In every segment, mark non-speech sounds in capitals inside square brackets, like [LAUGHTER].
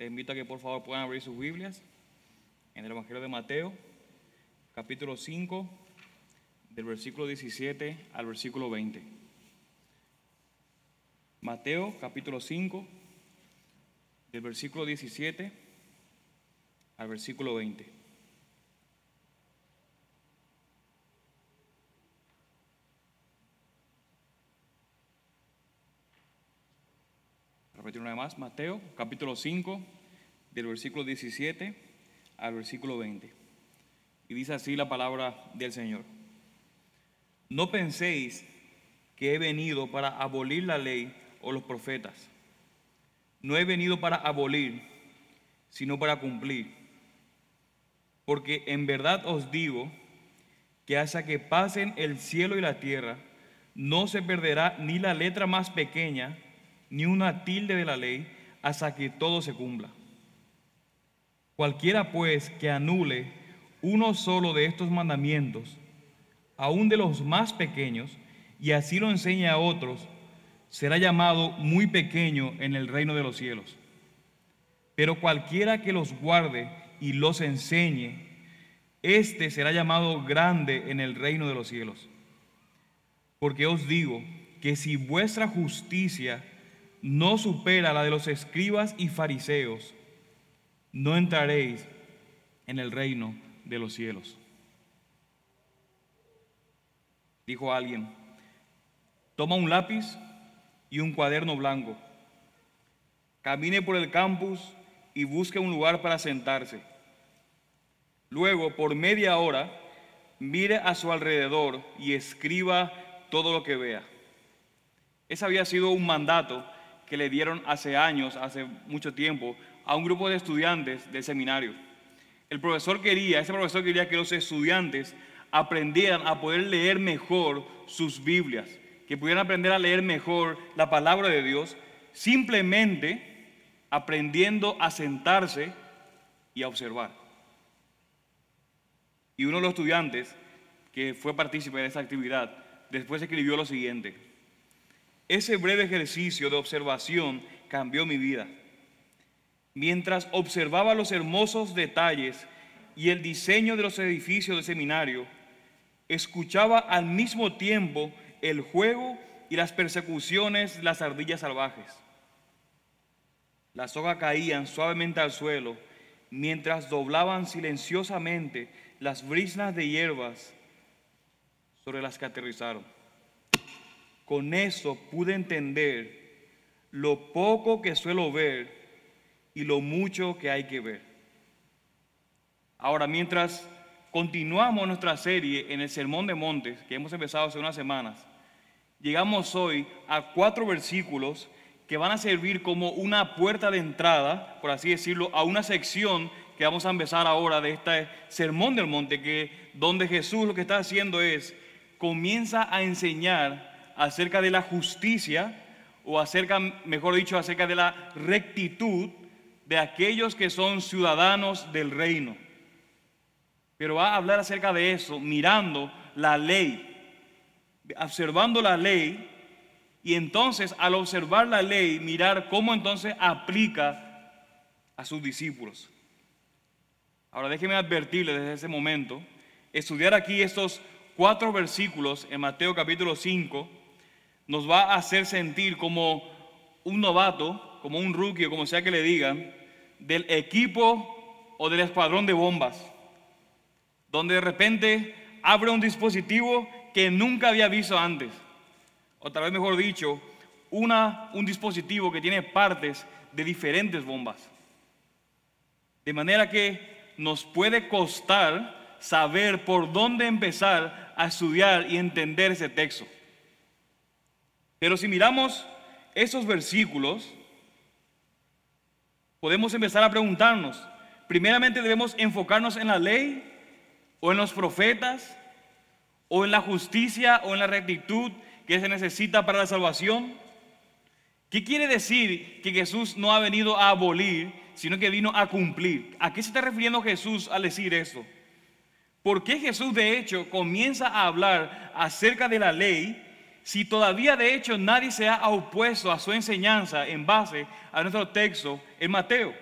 Les invito a que por favor puedan abrir sus Biblias en el Evangelio de Mateo, capítulo 5, del versículo 17 al versículo 20. Mateo, capítulo 5, del versículo 17 al versículo 20. Repetir una vez más, Mateo capítulo 5, del versículo 17 al versículo 20. Y dice así la palabra del Señor. No penséis que he venido para abolir la ley o los profetas. No he venido para abolir, sino para cumplir. Porque en verdad os digo que hasta que pasen el cielo y la tierra, no se perderá ni la letra más pequeña, ni una tilde de la ley, hasta que todo se cumpla. Cualquiera pues que anule uno solo de estos mandamientos, aun de los más pequeños, y así lo enseñe a otros, será llamado muy pequeño en el reino de los cielos. Pero cualquiera que los guarde y los enseñe, éste será llamado grande en el reino de los cielos. Porque os digo que si vuestra justicia no supera la de los escribas y fariseos, no entraréis en el reino de los cielos. Dijo alguien, toma un lápiz y un cuaderno blanco, camine por el campus y busque un lugar para sentarse. Luego, por media hora, mire a su alrededor y escriba todo lo que vea. Ese había sido un mandato que le dieron hace años, hace mucho tiempo, a un grupo de estudiantes del seminario. El profesor quería, ese profesor quería que los estudiantes aprendieran a poder leer mejor sus Biblias, que pudieran aprender a leer mejor la palabra de Dios, simplemente aprendiendo a sentarse y a observar. Y uno de los estudiantes que fue partícipe de esa actividad, después escribió lo siguiente. Ese breve ejercicio de observación cambió mi vida. Mientras observaba los hermosos detalles y el diseño de los edificios del seminario, escuchaba al mismo tiempo el juego y las persecuciones de las ardillas salvajes. Las hojas caían suavemente al suelo mientras doblaban silenciosamente las brisnas de hierbas sobre las que aterrizaron. Con eso pude entender lo poco que suelo ver y lo mucho que hay que ver. Ahora, mientras continuamos nuestra serie en el Sermón de Montes, que hemos empezado hace unas semanas, llegamos hoy a cuatro versículos que van a servir como una puerta de entrada, por así decirlo, a una sección que vamos a empezar ahora de este Sermón del Monte, que donde Jesús lo que está haciendo es, comienza a enseñar acerca de la justicia, o acerca, mejor dicho, acerca de la rectitud de aquellos que son ciudadanos del reino. Pero va a hablar acerca de eso mirando la ley, observando la ley, y entonces al observar la ley, mirar cómo entonces aplica a sus discípulos. Ahora déjeme advertirle desde ese momento, estudiar aquí estos cuatro versículos en Mateo capítulo 5, nos va a hacer sentir como un novato, como un rookie, o como sea que le digan, del equipo o del escuadrón de bombas, donde de repente abre un dispositivo que nunca había visto antes, o tal vez mejor dicho, una, un dispositivo que tiene partes de diferentes bombas. De manera que nos puede costar saber por dónde empezar a estudiar y entender ese texto. Pero si miramos esos versículos, podemos empezar a preguntarnos, primeramente debemos enfocarnos en la ley o en los profetas o en la justicia o en la rectitud que se necesita para la salvación. ¿Qué quiere decir que Jesús no ha venido a abolir, sino que vino a cumplir? ¿A qué se está refiriendo Jesús al decir esto? ¿Por qué Jesús de hecho comienza a hablar acerca de la ley si todavía de hecho nadie se ha opuesto a su enseñanza en base a nuestro texto en Mateo.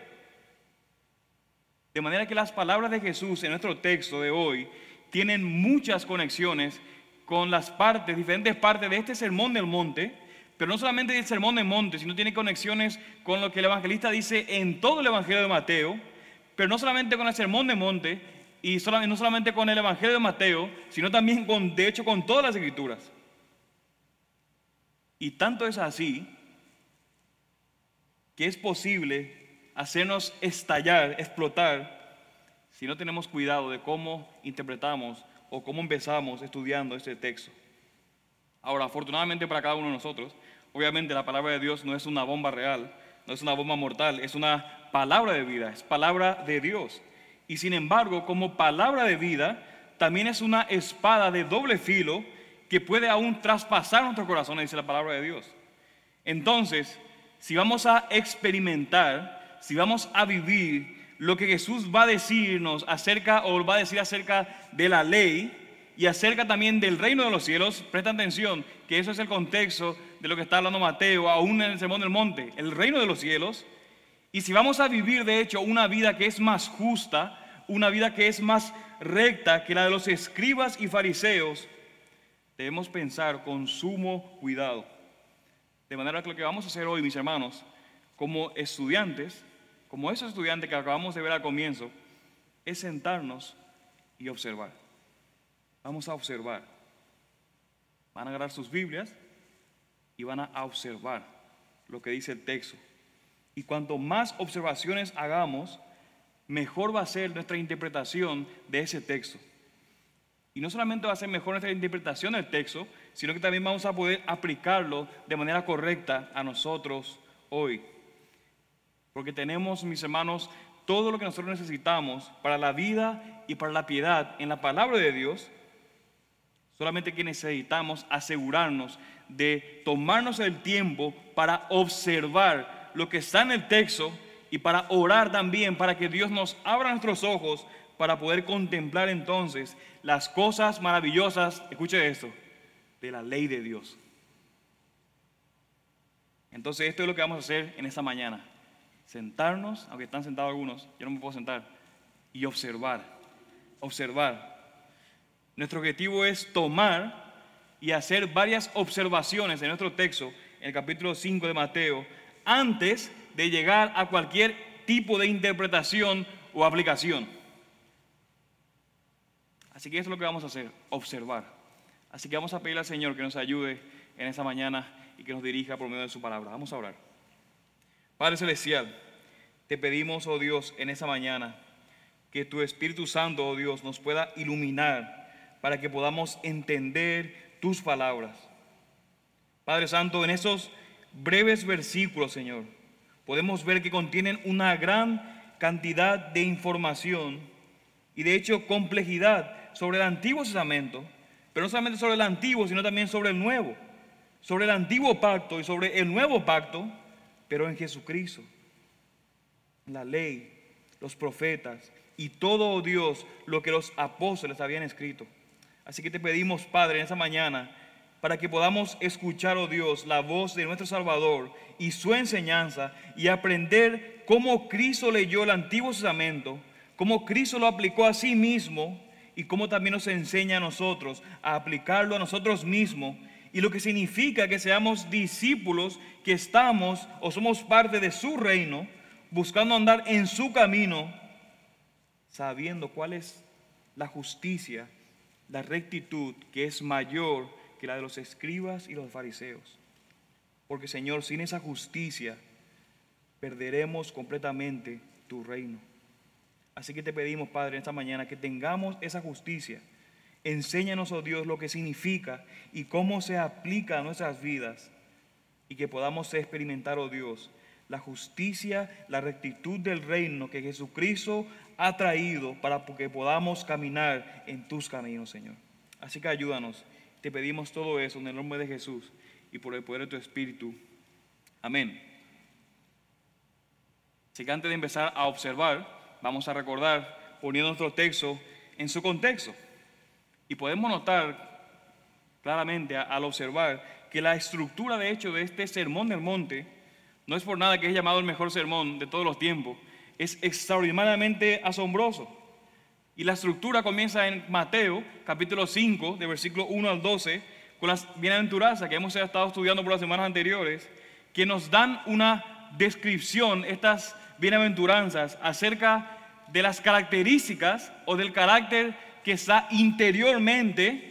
De manera que las palabras de Jesús en nuestro texto de hoy tienen muchas conexiones con las partes, diferentes partes de este sermón del monte, pero no solamente del sermón del monte, sino tiene conexiones con lo que el evangelista dice en todo el evangelio de Mateo, pero no solamente con el sermón del monte y no solamente con el evangelio de Mateo, sino también con, de hecho, con todas las escrituras. Y tanto es así que es posible hacernos estallar, explotar, si no tenemos cuidado de cómo interpretamos o cómo empezamos estudiando este texto. Ahora, afortunadamente para cada uno de nosotros, obviamente la palabra de Dios no es una bomba real, no es una bomba mortal, es una palabra de vida, es palabra de Dios. Y sin embargo, como palabra de vida, también es una espada de doble filo que puede aún traspasar nuestro corazón, dice la palabra de Dios. Entonces, si vamos a experimentar, si vamos a vivir lo que Jesús va a decirnos acerca o va a decir acerca de la ley y acerca también del reino de los cielos, presta atención que eso es el contexto de lo que está hablando Mateo, aún en el Sermón del Monte, el reino de los cielos. Y si vamos a vivir de hecho una vida que es más justa, una vida que es más recta que la de los escribas y fariseos, debemos pensar con sumo cuidado. De manera que lo que vamos a hacer hoy, mis hermanos, como estudiantes, como esos estudiantes que acabamos de ver al comienzo, es sentarnos y observar. Vamos a observar. Van a agarrar sus Biblias y van a observar lo que dice el texto. Y cuanto más observaciones hagamos, mejor va a ser nuestra interpretación de ese texto. Y no solamente va a ser mejor nuestra interpretación del texto, sino que también vamos a poder aplicarlo de manera correcta a nosotros hoy. Porque tenemos, mis hermanos, todo lo que nosotros necesitamos para la vida y para la piedad en la palabra de Dios. Solamente que necesitamos asegurarnos de tomarnos el tiempo para observar lo que está en el texto y para orar también para que Dios nos abra nuestros ojos para poder contemplar entonces las cosas maravillosas, escuche esto, de la ley de Dios. Entonces esto es lo que vamos a hacer en esta mañana. Sentarnos, aunque están sentados algunos, yo no me puedo sentar, y observar, observar. Nuestro objetivo es tomar y hacer varias observaciones en nuestro texto, en el capítulo 5 de Mateo, antes de llegar a cualquier tipo de interpretación o aplicación. Así que eso es lo que vamos a hacer, observar. Así que vamos a pedirle al Señor que nos ayude en esta mañana y que nos dirija por medio de su palabra. Vamos a orar. Padre Celestial, te pedimos, oh Dios, en esta mañana, que tu Espíritu Santo, oh Dios, nos pueda iluminar para que podamos entender tus palabras. Padre Santo, en esos breves versículos, Señor, podemos ver que contienen una gran cantidad de información y de hecho complejidad sobre el Antiguo Testamento, pero no solamente sobre el Antiguo, sino también sobre el Nuevo, sobre el Antiguo Pacto y sobre el Nuevo Pacto, pero en Jesucristo, la ley, los profetas y todo Dios lo que los apóstoles habían escrito. Así que te pedimos, Padre, en esta mañana, para que podamos escuchar, oh Dios, la voz de nuestro Salvador y su enseñanza y aprender cómo Cristo leyó el Antiguo Testamento, cómo Cristo lo aplicó a sí mismo y cómo también nos enseña a nosotros a aplicarlo a nosotros mismos y lo que significa que seamos discípulos que estamos o somos parte de su reino, buscando andar en su camino, sabiendo cuál es la justicia, la rectitud que es mayor que la de los escribas y los fariseos. Porque Señor, sin esa justicia perderemos completamente tu reino. Así que te pedimos, Padre, esta mañana que tengamos esa justicia. Enséñanos, oh Dios, lo que significa y cómo se aplica a nuestras vidas y que podamos experimentar, oh Dios, la justicia, la rectitud del reino que Jesucristo ha traído para que podamos caminar en tus caminos, Señor. Así que ayúdanos. Te pedimos todo eso en el nombre de Jesús y por el poder de tu Espíritu. Amén. Así que antes de empezar a observar, vamos a recordar poniendo nuestro texto en su contexto. Y podemos notar claramente al observar que la estructura de hecho de este sermón del monte no es por nada que es llamado el mejor sermón de todos los tiempos, es extraordinariamente asombroso. Y la estructura comienza en Mateo, capítulo 5, de versículo 1 al 12, con las bienaventuranzas que hemos estado estudiando por las semanas anteriores, que nos dan una descripción, estas bienaventuranzas, acerca de las características o del carácter que está interiormente,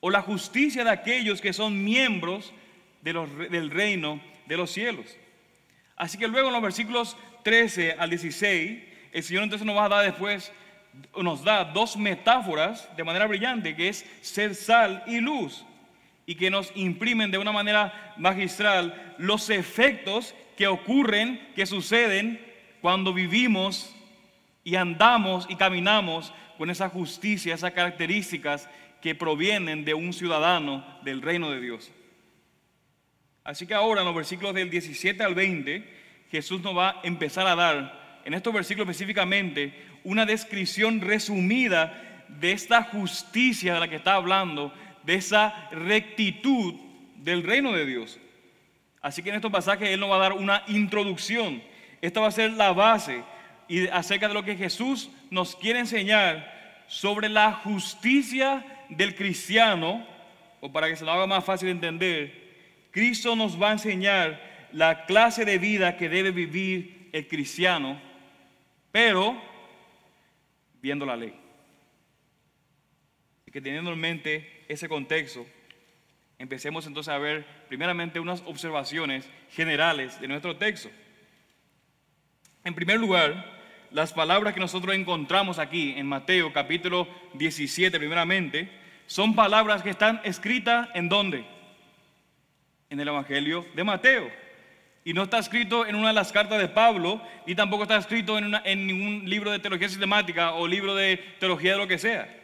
o la justicia de aquellos que son miembros del reino de los cielos. Así que luego en los versículos 13 al 16, el Señor entonces nos va a dar después nos da dos metáforas de manera brillante, que es ser sal y luz, y que nos imprimen de una manera magistral los efectos que ocurren, que suceden cuando vivimos y andamos y caminamos con esa justicia, esas características que provienen de un ciudadano del reino de Dios. Así que ahora en los versículos del 17 al 20, Jesús nos va a empezar a dar, en estos versículos específicamente, una descripción resumida de esta justicia de la que está hablando, de esa rectitud del reino de Dios. Así que en estos pasajes Él nos va a dar una introducción. Esta va a ser la base y acerca de lo que Jesús nos quiere enseñar sobre la justicia del cristiano, o para que se lo haga más fácil de entender, Cristo nos va a enseñar la clase de vida que debe vivir el cristiano, pero viendo la ley. Y que teniendo en mente ese contexto, empecemos entonces a ver primeramente unas observaciones generales de nuestro texto. En primer lugar, las palabras que nosotros encontramos aquí en Mateo capítulo 17 primeramente, son palabras que están escritas en dónde? En el Evangelio de Mateo. Y no está escrito en una de las cartas de Pablo, ni tampoco está escrito en, en ningún libro de teología sistemática o libro de teología de lo que sea.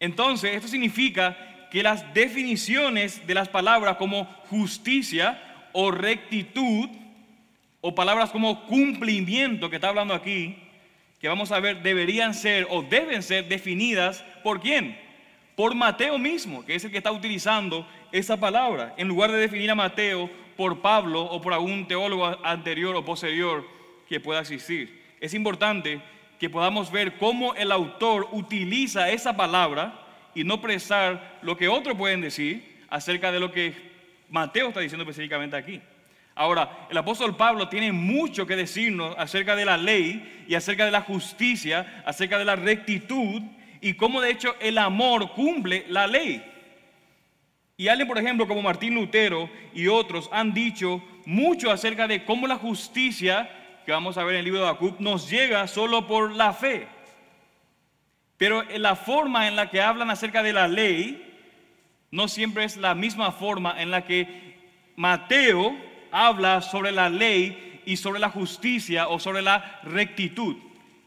Entonces, esto significa que las definiciones de las palabras como justicia o rectitud, o palabras como cumplimiento que está hablando aquí, que vamos a ver, deberían ser o deben ser definidas por quién? Por Mateo mismo, que es el que está utilizando esa palabra. En lugar de definir a Mateo por Pablo o por algún teólogo anterior o posterior que pueda existir. Es importante que podamos ver cómo el autor utiliza esa palabra y no prestar lo que otros pueden decir acerca de lo que Mateo está diciendo específicamente aquí. Ahora, el apóstol Pablo tiene mucho que decirnos acerca de la ley y acerca de la justicia, acerca de la rectitud y cómo de hecho el amor cumple la ley. Y alguien, por ejemplo, como Martín Lutero y otros han dicho mucho acerca de cómo la justicia, que vamos a ver en el libro de Habacuc, nos llega solo por la fe. Pero la forma en la que hablan acerca de la ley no siempre es la misma forma en la que Mateo habla sobre la ley y sobre la justicia o sobre la rectitud.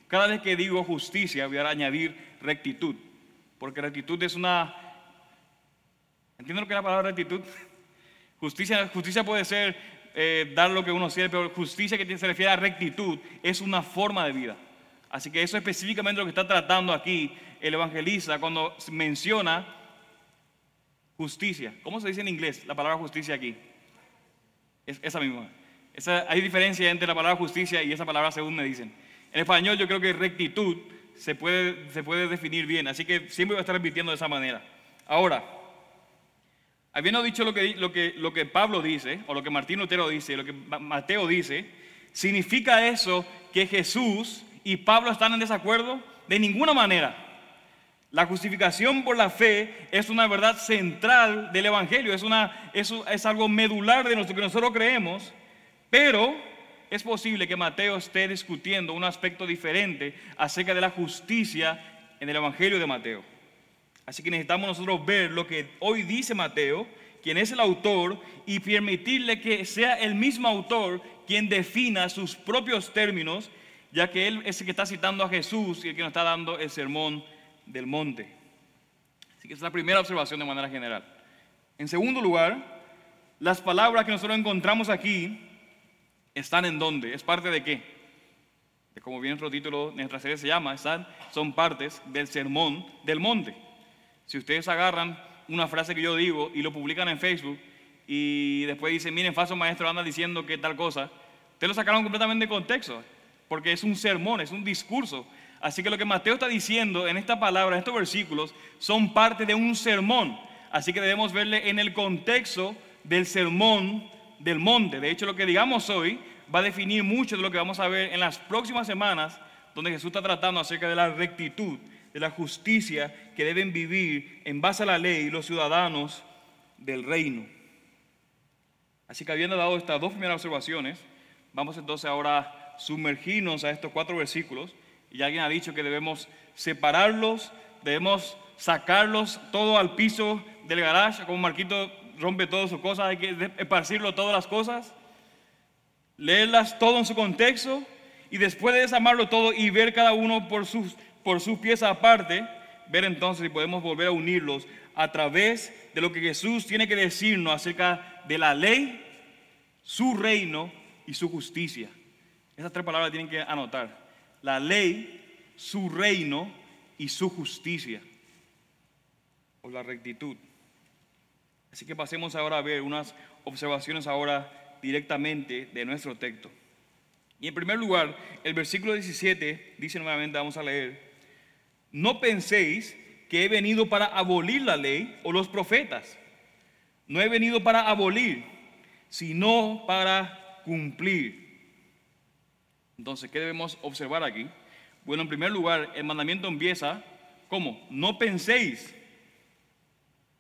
Cada vez que digo justicia voy a añadir rectitud, porque rectitud es una ¿Entienden lo que es la palabra rectitud? [LAUGHS] Justicia, justicia puede ser eh, dar lo que uno quiere, pero justicia que se refiere a rectitud es una forma de vida. Así que eso es específicamente lo que está tratando aquí el evangelista cuando menciona justicia. ¿Cómo se dice en inglés la palabra justicia aquí? Es esa misma. hay diferencia entre la palabra justicia y esa palabra según me dicen. En español yo creo que rectitud se puede, se puede definir bien, así que siempre voy a estar repitiendo de esa manera. Ahora, Habiendo dicho lo que, lo, que, lo que Pablo dice, o lo que Martín Lutero dice, lo que Mateo dice, ¿significa eso que Jesús y Pablo están en desacuerdo? De ninguna manera. La justificación por la fe es una verdad central del Evangelio, es, una, es, es algo medular de lo que nosotros creemos, pero es posible que Mateo esté discutiendo un aspecto diferente acerca de la justicia en el Evangelio de Mateo. Así que necesitamos nosotros ver lo que hoy dice Mateo, quien es el autor, y permitirle que sea el mismo autor quien defina sus propios términos, ya que él es el que está citando a Jesús y el que nos está dando el sermón del monte. Así que esa es la primera observación de manera general. En segundo lugar, las palabras que nosotros encontramos aquí están en dónde? ¿Es parte de qué? De como bien nuestro título, nuestra serie se llama, están, son partes del sermón del monte. Si ustedes agarran una frase que yo digo y lo publican en Facebook y después dicen, miren, falso maestro anda diciendo que tal cosa, ustedes lo sacaron completamente de contexto. Porque es un sermón, es un discurso. Así que lo que Mateo está diciendo en esta palabra, en estos versículos, son parte de un sermón. Así que debemos verle en el contexto del sermón del monte. De hecho, lo que digamos hoy va a definir mucho de lo que vamos a ver en las próximas semanas, donde Jesús está tratando acerca de la rectitud, de la justicia que deben vivir en base a la ley los ciudadanos del reino. Así que habiendo dado estas dos primeras observaciones, vamos entonces ahora sumergirnos a estos cuatro versículos. Y alguien ha dicho que debemos separarlos, debemos sacarlos todo al piso del garage, como Marquito rompe todas sus cosas, hay que esparcirlo todas las cosas, leerlas todo en su contexto y después de desamarlo todo y ver cada uno por sus, por sus piezas aparte, ver entonces si podemos volver a unirlos a través de lo que Jesús tiene que decirnos acerca de la ley, su reino y su justicia. Esas tres palabras tienen que anotar. La ley, su reino y su justicia. O la rectitud. Así que pasemos ahora a ver unas observaciones ahora directamente de nuestro texto. Y en primer lugar, el versículo 17 dice nuevamente, vamos a leer, no penséis que he venido para abolir la ley o los profetas. No he venido para abolir, sino para cumplir. Entonces, ¿qué debemos observar aquí? Bueno, en primer lugar, el mandamiento empieza como, no penséis.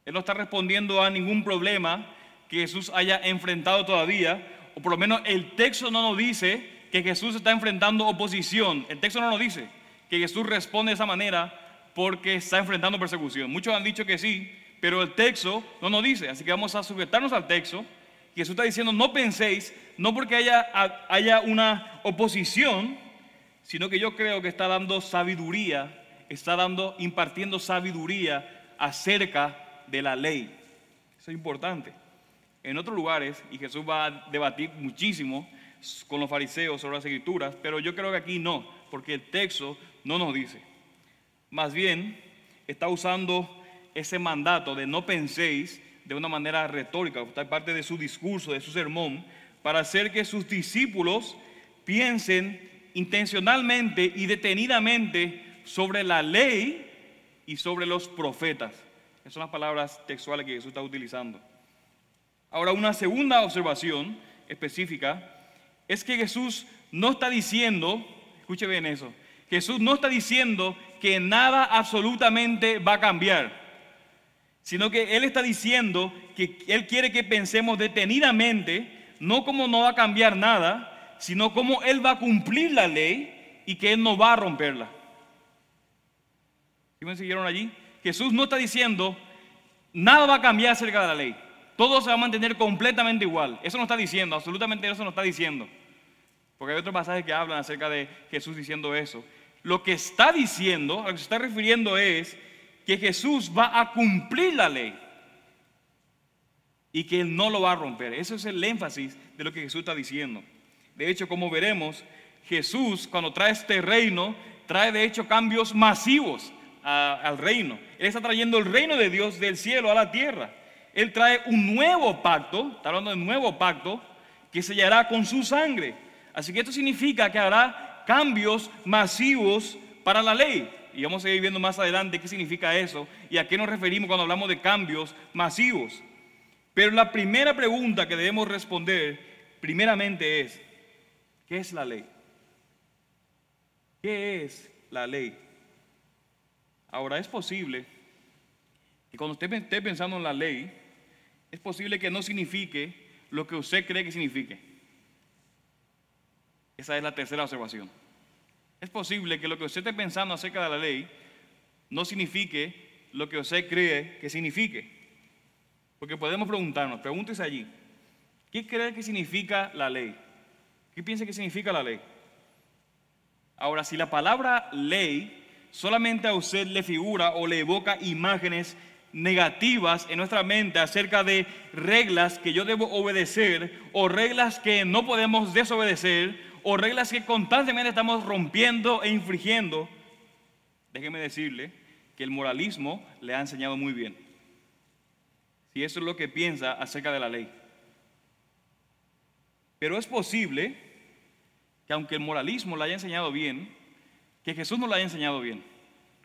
Él no está respondiendo a ningún problema que Jesús haya enfrentado todavía, o por lo menos el texto no nos dice que Jesús está enfrentando oposición. El texto no nos dice que Jesús responde de esa manera porque está enfrentando persecución. Muchos han dicho que sí, pero el texto no nos dice. Así que vamos a sujetarnos al texto. Jesús está diciendo, no penséis, no porque haya, haya una oposición, sino que yo creo que está dando sabiduría, está dando, impartiendo sabiduría acerca de la ley. Eso es importante. En otros lugares, y Jesús va a debatir muchísimo con los fariseos sobre las escrituras, pero yo creo que aquí no, porque el texto no nos dice. Más bien, está usando ese mandato de no penséis de una manera retórica, está parte de su discurso, de su sermón, para hacer que sus discípulos piensen intencionalmente y detenidamente sobre la ley y sobre los profetas. Esas son las palabras textuales que Jesús está utilizando. Ahora, una segunda observación específica es que Jesús no está diciendo, escuche bien eso, Jesús no está diciendo que nada absolutamente va a cambiar, sino que Él está diciendo que Él quiere que pensemos detenidamente, no como no va a cambiar nada, sino como Él va a cumplir la ley y que Él no va a romperla. ¿Sí siguieron allí? Jesús no está diciendo, nada va a cambiar acerca de la ley. Todo se va a mantener completamente igual. Eso no está diciendo, absolutamente eso no está diciendo. Porque hay otros pasajes que hablan acerca de Jesús diciendo eso lo que está diciendo, a lo que se está refiriendo es que Jesús va a cumplir la ley y que Él no lo va a romper. Ese es el énfasis de lo que Jesús está diciendo. De hecho, como veremos, Jesús cuando trae este reino, trae de hecho cambios masivos al reino. Él está trayendo el reino de Dios del cielo a la tierra. Él trae un nuevo pacto, está hablando de un nuevo pacto, que sellará con su sangre. Así que esto significa que hará cambios masivos para la ley. Y vamos a ir viendo más adelante qué significa eso y a qué nos referimos cuando hablamos de cambios masivos. Pero la primera pregunta que debemos responder primeramente es, ¿qué es la ley? ¿Qué es la ley? Ahora es posible que cuando usted esté pensando en la ley, es posible que no signifique lo que usted cree que signifique. Esa es la tercera observación. Es posible que lo que usted esté pensando acerca de la ley no signifique lo que usted cree que signifique. Porque podemos preguntarnos, pregúntese allí, ¿qué cree que significa la ley? ¿Qué piensa que significa la ley? Ahora, si la palabra ley solamente a usted le figura o le evoca imágenes negativas en nuestra mente acerca de reglas que yo debo obedecer o reglas que no podemos desobedecer o reglas que constantemente estamos rompiendo e infringiendo, déjeme decirle que el moralismo le ha enseñado muy bien. Si eso es lo que piensa acerca de la ley. Pero es posible que aunque el moralismo le haya enseñado bien, que Jesús no le haya enseñado bien.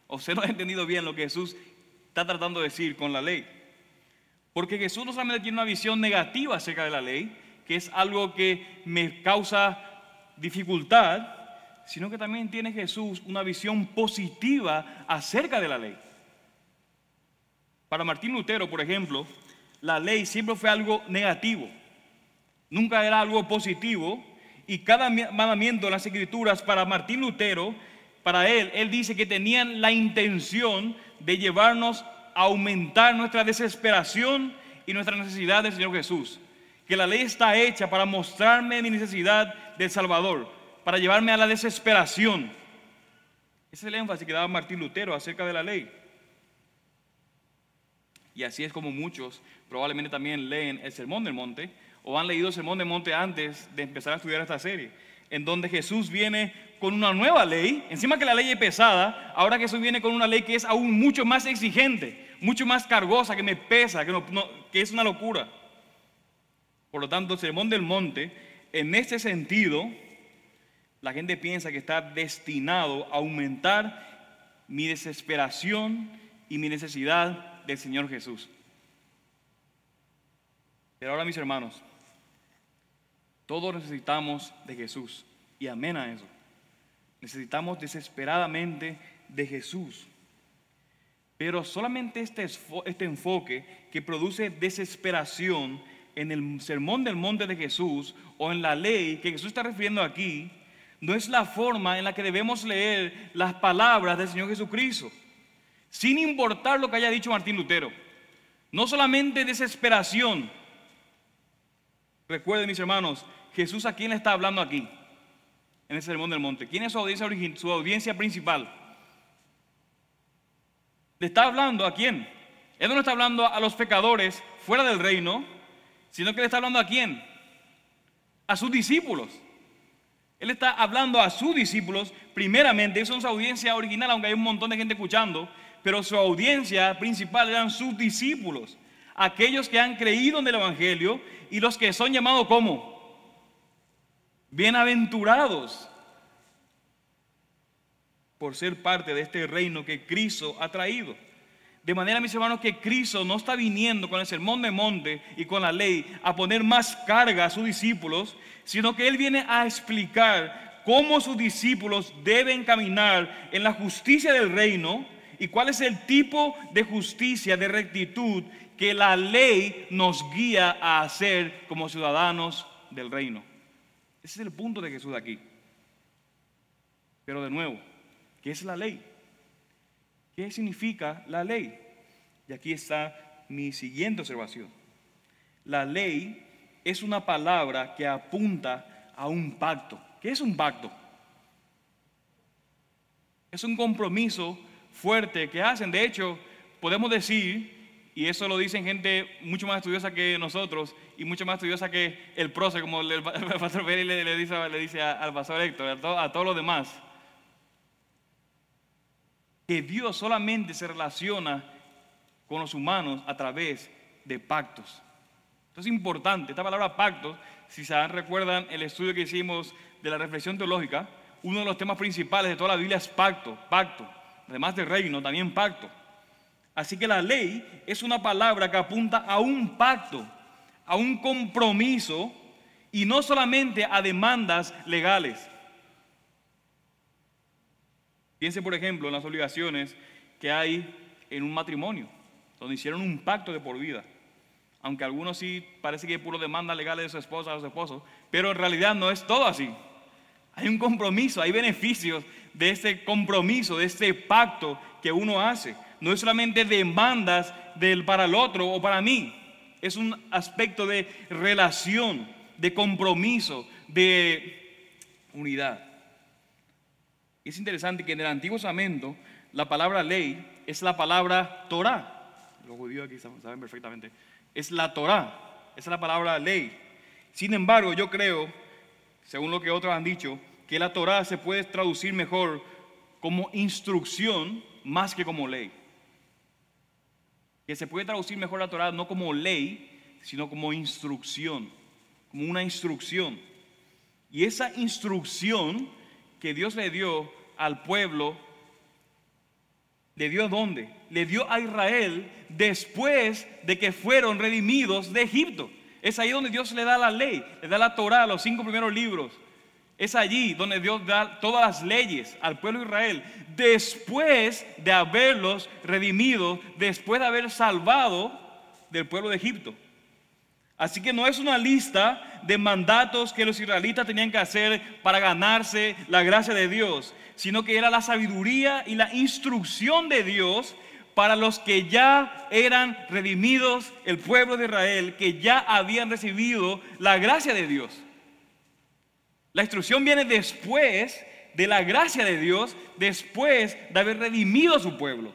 O usted no ha entendido bien lo que Jesús está tratando de decir con la ley. Porque Jesús no solamente tiene una visión negativa acerca de la ley, que es algo que me causa dificultad, sino que también tiene Jesús una visión positiva acerca de la ley. Para Martín Lutero, por ejemplo, la ley siempre fue algo negativo, nunca era algo positivo, y cada mandamiento en las escrituras para Martín Lutero, para él, él dice que tenían la intención de llevarnos a aumentar nuestra desesperación y nuestra necesidad del Señor Jesús. Que la ley está hecha para mostrarme mi necesidad del Salvador, para llevarme a la desesperación. Ese es el énfasis que daba Martín Lutero acerca de la ley. Y así es como muchos probablemente también leen el Sermón del Monte o han leído el Sermón del Monte antes de empezar a estudiar esta serie, en donde Jesús viene con una nueva ley, encima que la ley es pesada, ahora Jesús viene con una ley que es aún mucho más exigente, mucho más cargosa, que me pesa, que, que es una locura. Por lo tanto, el Sermón del Monte, en este sentido, la gente piensa que está destinado a aumentar mi desesperación y mi necesidad del Señor Jesús. Pero ahora mis hermanos, todos necesitamos de Jesús y amén a eso. Necesitamos desesperadamente de Jesús. Pero solamente este, este enfoque que produce desesperación en el sermón del monte de Jesús o en la ley que Jesús está refiriendo aquí, no es la forma en la que debemos leer las palabras del Señor Jesucristo, sin importar lo que haya dicho Martín Lutero. No solamente desesperación, Recuerden, mis hermanos, Jesús a quién le está hablando aquí, en el Sermón del Monte. ¿Quién es su audiencia, su audiencia principal? ¿Le está hablando a quién? Él no está hablando a los pecadores fuera del reino, sino que le está hablando a quién? A sus discípulos. Él está hablando a sus discípulos, primeramente, eso es su audiencia original, aunque hay un montón de gente escuchando, pero su audiencia principal eran sus discípulos aquellos que han creído en el Evangelio y los que son llamados como bienaventurados por ser parte de este reino que Cristo ha traído. De manera, mis hermanos, que Cristo no está viniendo con el sermón de monte y con la ley a poner más carga a sus discípulos, sino que Él viene a explicar cómo sus discípulos deben caminar en la justicia del reino y cuál es el tipo de justicia, de rectitud que la ley nos guía a hacer como ciudadanos del reino. Ese es el punto de Jesús aquí. Pero de nuevo, ¿qué es la ley? ¿Qué significa la ley? Y aquí está mi siguiente observación. La ley es una palabra que apunta a un pacto. ¿Qué es un pacto? Es un compromiso fuerte que hacen. De hecho, podemos decir y eso lo dicen gente mucho más estudiosa que nosotros y mucho más estudiosa que el proce, como el, [LAUGHS] pastor Pérez le, dice, le dice al pastor Héctor, a, a todos los demás. Que Dios solamente se relaciona con los humanos a través de pactos. Esto es importante. Esta palabra pactos, si se recuerdan el estudio que hicimos de la reflexión teológica, uno de los temas principales de toda la Biblia es pacto, pacto. Además de reino, también pacto. Así que la ley es una palabra que apunta a un pacto, a un compromiso y no solamente a demandas legales. Piense, por ejemplo, en las obligaciones que hay en un matrimonio, donde hicieron un pacto de por vida. Aunque algunos sí parece que hay puro demandas legales de su esposa o su esposo, pero en realidad no es todo así. Hay un compromiso, hay beneficios de este compromiso, de este pacto que uno hace no es solamente demandas del para el otro o para mí, es un aspecto de relación, de compromiso, de unidad. Es interesante que en el Antiguo Testamento la palabra ley es la palabra Torah. Los judíos aquí saben perfectamente. Es la Torah, esa es la palabra ley. Sin embargo, yo creo, según lo que otros han dicho, que la Torah se puede traducir mejor como instrucción más que como ley que se puede traducir mejor la Torah no como ley, sino como instrucción, como una instrucción. Y esa instrucción que Dios le dio al pueblo, ¿le dio a dónde? Le dio a Israel después de que fueron redimidos de Egipto. Es ahí donde Dios le da la ley, le da la Torah, los cinco primeros libros. Es allí donde Dios da todas las leyes al pueblo de Israel, después de haberlos redimido, después de haber salvado del pueblo de Egipto. Así que no es una lista de mandatos que los israelitas tenían que hacer para ganarse la gracia de Dios, sino que era la sabiduría y la instrucción de Dios para los que ya eran redimidos, el pueblo de Israel, que ya habían recibido la gracia de Dios. La instrucción viene después de la gracia de Dios, después de haber redimido a su pueblo,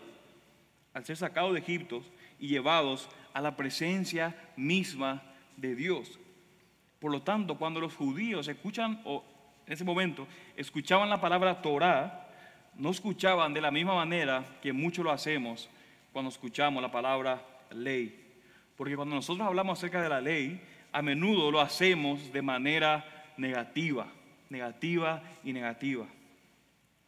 al ser sacados de Egipto y llevados a la presencia misma de Dios. Por lo tanto, cuando los judíos escuchan, o en ese momento, escuchaban la palabra Torah, no escuchaban de la misma manera que muchos lo hacemos cuando escuchamos la palabra ley. Porque cuando nosotros hablamos acerca de la ley, a menudo lo hacemos de manera negativa, negativa y negativa.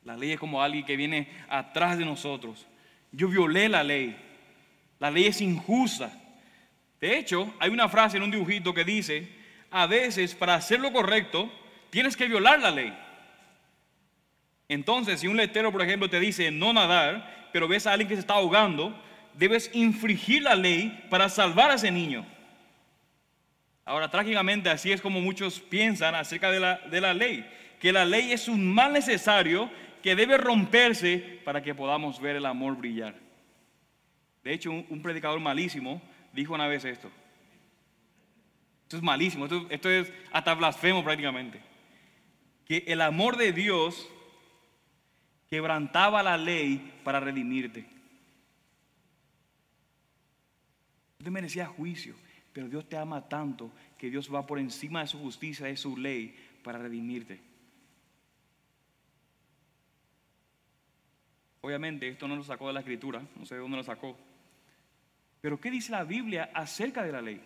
La ley es como alguien que viene atrás de nosotros. Yo violé la ley. La ley es injusta. De hecho, hay una frase en un dibujito que dice, a veces para hacer lo correcto tienes que violar la ley. Entonces, si un letrero, por ejemplo, te dice no nadar, pero ves a alguien que se está ahogando, debes infringir la ley para salvar a ese niño. Ahora, trágicamente, así es como muchos piensan acerca de la, de la ley, que la ley es un mal necesario que debe romperse para que podamos ver el amor brillar. De hecho, un predicador malísimo dijo una vez esto. Esto es malísimo, esto, es hasta blasfemo prácticamente. Que el amor de Dios quebrantaba la ley para redimirte. Tú merecías juicio, pero Dios te ama tanto que Dios va por encima de su justicia, de su ley, para redimirte. Obviamente esto no lo sacó de la escritura, no sé de dónde lo sacó, pero ¿qué dice la Biblia acerca de la ley?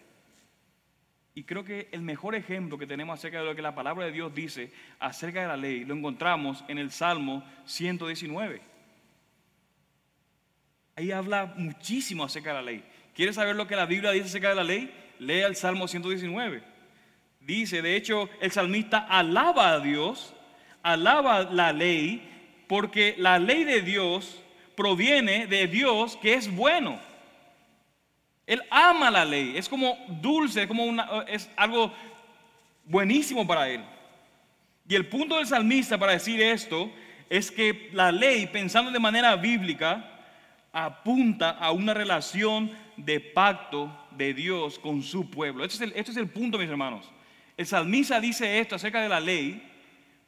Y creo que el mejor ejemplo que tenemos acerca de lo que la palabra de Dios dice acerca de la ley lo encontramos en el Salmo 119. Ahí habla muchísimo acerca de la ley. ¿Quieres saber lo que la Biblia dice acerca de la ley? Lea el Salmo 119. Dice, de hecho, el salmista alaba a Dios, alaba la ley, porque la ley de Dios proviene de Dios que es bueno. Él ama la ley, es como dulce, es, como una, es algo buenísimo para él. Y el punto del salmista para decir esto es que la ley, pensando de manera bíblica, apunta a una relación de pacto de Dios con su pueblo. Este es el, este es el punto, mis hermanos. El salmista dice esto acerca de la ley,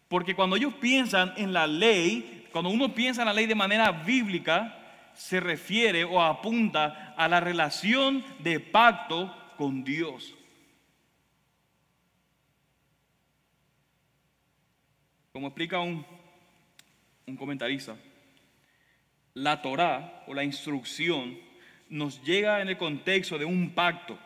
porque cuando ellos piensan en la ley, cuando uno piensa en la ley de manera bíblica, se refiere o apunta a la relación de pacto con Dios. Como explica un, un comentarista, la Torah o la instrucción nos llega en el contexto de un pacto,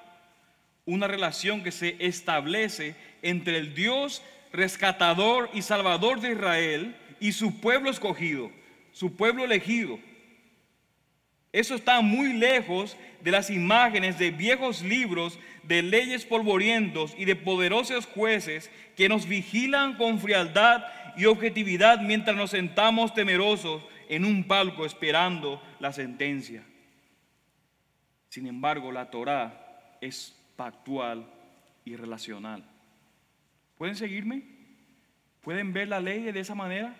una relación que se establece entre el Dios rescatador y salvador de Israel y su pueblo escogido, su pueblo elegido. Eso está muy lejos de las imágenes de viejos libros de leyes polvorientos y de poderosos jueces que nos vigilan con frialdad y objetividad mientras nos sentamos temerosos en un palco esperando la sentencia. Sin embargo, la Torah es pactual y relacional. ¿Pueden seguirme? ¿Pueden ver la ley de esa manera?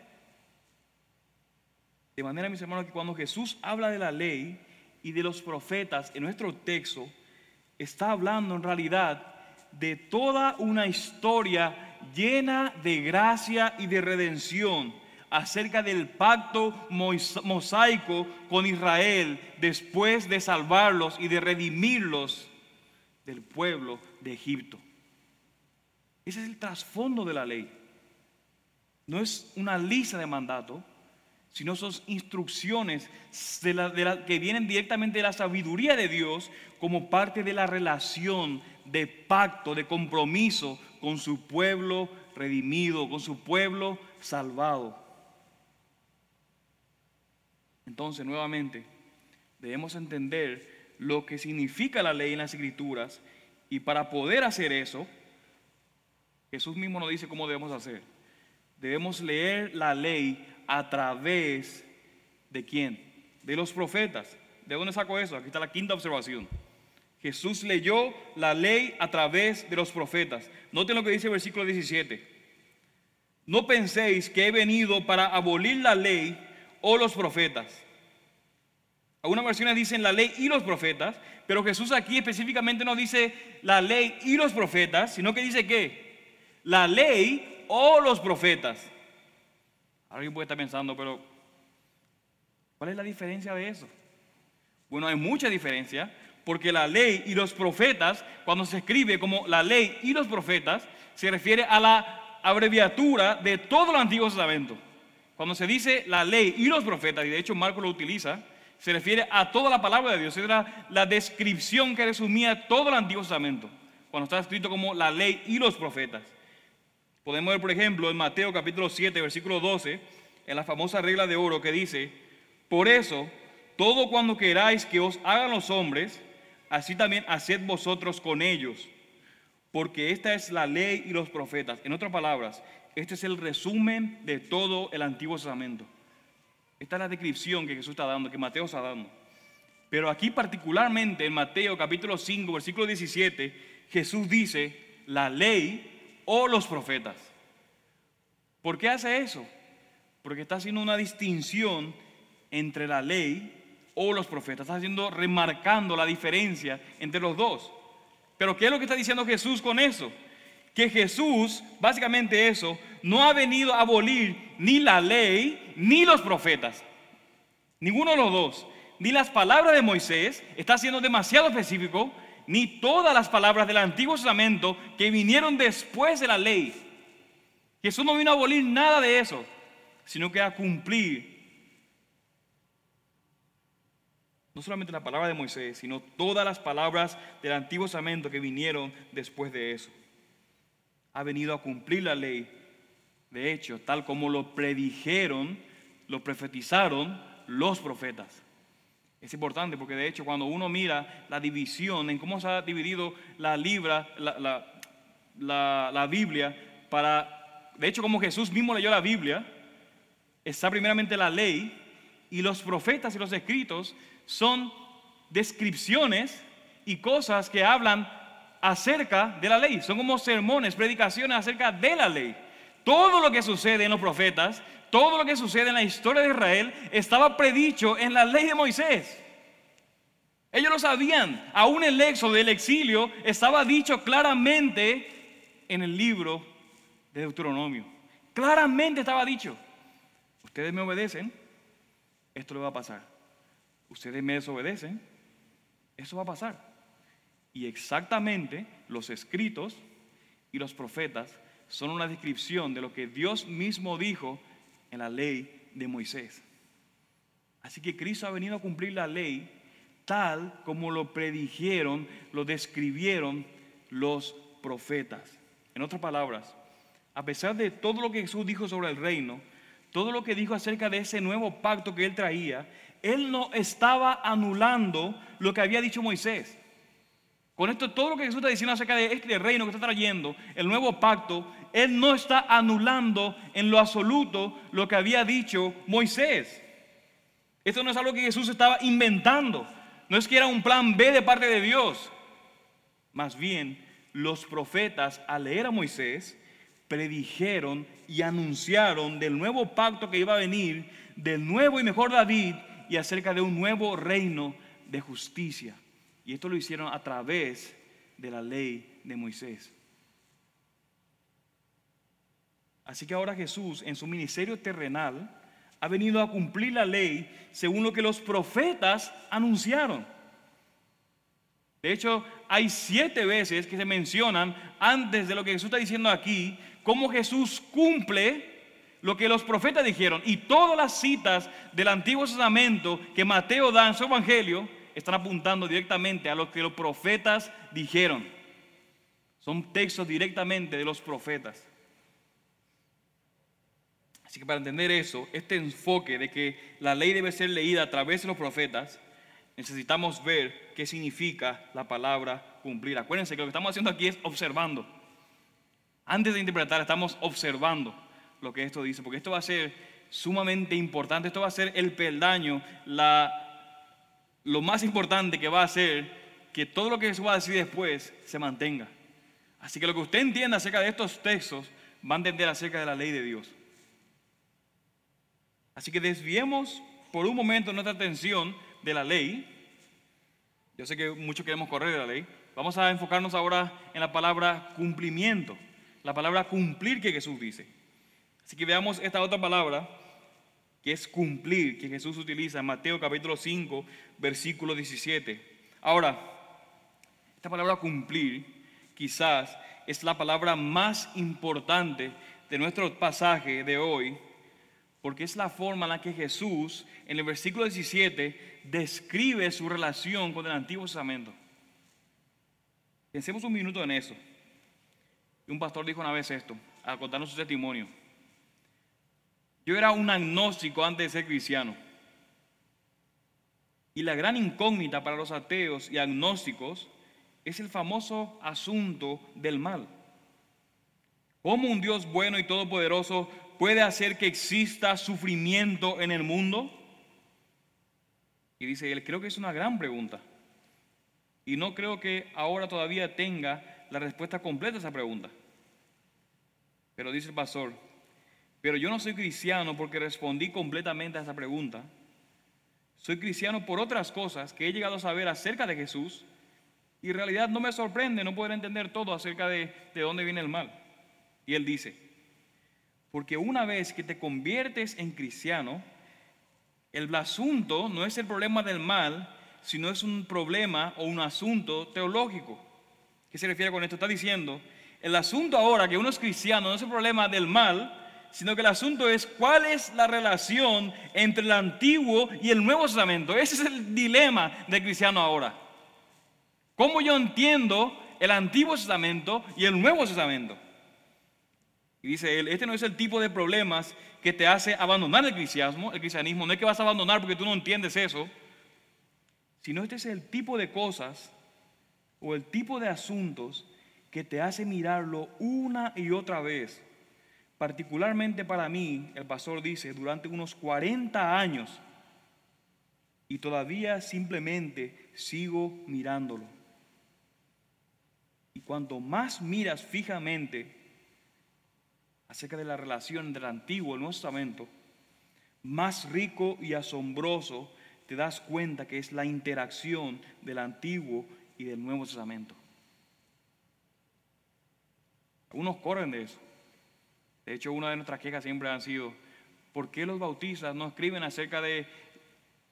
De manera, mis hermanos, que cuando Jesús habla de la ley y de los profetas en nuestro texto, está hablando en realidad de toda una historia llena de gracia y de redención acerca del pacto mosaico con Israel después de salvarlos y de redimirlos del pueblo de Egipto. Ese es el trasfondo de la ley. No es una lista de mandatos, sino son instrucciones de que vienen directamente de la sabiduría de Dios como parte de la relación de pacto, de compromiso con su pueblo redimido, con su pueblo salvado. Entonces, nuevamente, debemos entender lo que significa la ley en las escrituras y para poder hacer eso, Jesús mismo nos dice cómo debemos hacer. Debemos leer la ley a través de quién? De los profetas. ¿De dónde saco eso? Aquí está la quinta observación. Jesús leyó la ley a través de los profetas. Noten lo que dice el versículo 17. No penséis que he venido para abolir la ley o los profetas. Algunas versiones dicen la ley y los profetas, pero Jesús aquí específicamente no dice la ley y los profetas, sino que dice que la ley o los profetas. Alguien puede estar pensando, pero ¿cuál es la diferencia de eso? Bueno, hay mucha diferencia, porque la ley y los profetas, cuando se escribe como la ley y los profetas, se refiere a la abreviatura de todo el Antiguo Testamento. Cuando se dice la ley y los profetas, y de hecho Marco lo utiliza, se refiere a toda la palabra de Dios. Era la descripción que resumía todo el Antiguo Testamento, cuando está escrito como la ley y los profetas. Podemos ver, por ejemplo, en Mateo capítulo 7, versículo 12, en la famosa regla de oro que dice, por eso, todo cuando queráis que os hagan los hombres, así también haced vosotros con ellos, porque esta es la ley y los profetas. En otras palabras, este es el resumen de todo el Antiguo Testamento. Esta es la descripción que Jesús está dando, que Mateo está dando. Pero aquí particularmente en Mateo capítulo 5, versículo 17, Jesús dice la ley o los profetas. ¿Por qué hace eso? Porque está haciendo una distinción entre la ley o los profetas. Está haciendo, remarcando la diferencia entre los dos. Pero ¿qué es lo que está diciendo Jesús con eso? Que Jesús, básicamente eso, no ha venido a abolir ni la ley ni los profetas. Ninguno de los dos. Ni las palabras de Moisés, está siendo demasiado específico, ni todas las palabras del Antiguo Testamento que vinieron después de la ley. Jesús no vino a abolir nada de eso, sino que a cumplir no solamente la palabra de Moisés, sino todas las palabras del Antiguo Testamento que vinieron después de eso. Ha venido a cumplir la ley, de hecho, tal como lo predijeron, lo profetizaron los profetas. Es importante porque de hecho cuando uno mira la división en cómo se ha dividido la, libra, la, Biblia, para, de hecho como Jesús mismo leyó la Biblia, está primeramente la ley y los profetas y los escritos son descripciones y cosas que hablan acerca de la ley. Son como sermones, predicaciones acerca de la ley. Todo lo que sucede en los profetas, todo lo que sucede en la historia de Israel, estaba predicho en la ley de Moisés. Ellos lo sabían. Aún el éxodo del exilio estaba dicho claramente en el libro de Deuteronomio. Claramente estaba dicho. Ustedes me obedecen, esto le va a pasar ustedes me desobedecen, eso va a pasar. Y exactamente los escritos y los profetas son una descripción de lo que Dios mismo dijo en la ley de Moisés. Así que Cristo ha venido a cumplir la ley tal como lo predijeron, lo describieron los profetas. En otras palabras, a pesar de todo lo que Jesús dijo sobre el reino, todo lo que dijo acerca de ese nuevo pacto que él traía, él no estaba anulando lo que había dicho Moisés. Con esto, todo lo que Jesús está diciendo acerca de este reino que está trayendo, el nuevo pacto, Él no está anulando en lo absoluto lo que había dicho Moisés. Esto no es algo que Jesús estaba inventando. No es que era un plan B de parte de Dios. Más bien, los profetas al leer a Moisés predijeron y anunciaron del nuevo pacto que iba a venir, del nuevo y mejor David y acerca de un nuevo reino de justicia. Y esto lo hicieron a través de la ley de Moisés. Así que ahora Jesús en su ministerio terrenal ha venido a cumplir la ley según lo que los profetas anunciaron. De hecho, hay siete veces que se mencionan antes de lo que Jesús está diciendo aquí, cómo Jesús cumple lo que los profetas dijeron y todas las citas del Antiguo Testamento que Mateo da en su Evangelio están apuntando directamente a lo que los profetas dijeron. Son textos directamente de los profetas. Así que para entender eso, este enfoque de que la ley debe ser leída a través de los profetas, necesitamos ver qué significa la palabra cumplir. Acuérdense que lo que estamos haciendo aquí es observando. Antes de interpretar, estamos observando lo que esto dice, porque esto va a ser sumamente importante, esto va a ser el peldaño, lo más importante que va a hacer que todo lo que se va a decir después se mantenga. Así que lo que usted entienda acerca de estos textos va a entender acerca de la ley de Dios. Así que desviemos por un momento nuestra atención de la ley. Yo sé que muchos queremos correr de la ley. Vamos a enfocarnos ahora en la palabra cumplimiento, la palabra cumplir que Jesús dice. Así que veamos esta otra palabra que es cumplir, que Jesús utiliza en Mateo capítulo 5, versículo 17. Ahora, esta palabra cumplir quizás es la palabra más importante de nuestro pasaje de hoy, porque es la forma en la que Jesús, en el versículo 17, describe su relación con el Antiguo Testamento. Pensemos un minuto en eso. Un pastor dijo una vez esto, al contarnos su testimonio. Yo era un agnóstico antes de ser cristiano. Y la gran incógnita para los ateos y agnósticos es el famoso asunto del mal. ¿Cómo un Dios bueno y todopoderoso puede hacer que exista sufrimiento en el mundo? Y dice él, creo que es una gran pregunta. Y no creo que ahora todavía tenga la respuesta completa a esa pregunta. Pero dice el pastor, pero yo no soy cristiano porque respondí completamente a esa pregunta. Soy cristiano por otras cosas que he llegado a saber acerca de Jesús y en realidad no me sorprende no poder entender todo acerca de, de dónde viene el mal. Y él dice, porque una vez que te conviertes en cristiano, el asunto no es el problema del mal, sino es un problema o un asunto teológico. ¿Qué se refiere con esto? Está diciendo, el asunto ahora que uno es cristiano no es el problema del mal, sino que el asunto es cuál es la relación entre el Antiguo y el Nuevo Testamento. Ese es el dilema del cristiano ahora. ¿Cómo yo entiendo el Antiguo Testamento y el Nuevo Testamento? Y dice él, este no es el tipo de problemas que te hace abandonar el cristianismo, el cristianismo, no es que vas a abandonar porque tú no entiendes eso, sino este es el tipo de cosas o el tipo de asuntos que te hace mirarlo una y otra vez particularmente para mí, el pastor dice, durante unos 40 años y todavía simplemente sigo mirándolo. Y cuanto más miras fijamente acerca de la relación entre el Antiguo y el Nuevo Testamento, más rico y asombroso te das cuenta que es la interacción del Antiguo y del Nuevo Testamento. Algunos corren de eso. De hecho, una de nuestras quejas siempre han sido, ¿por qué los bautistas no escriben acerca de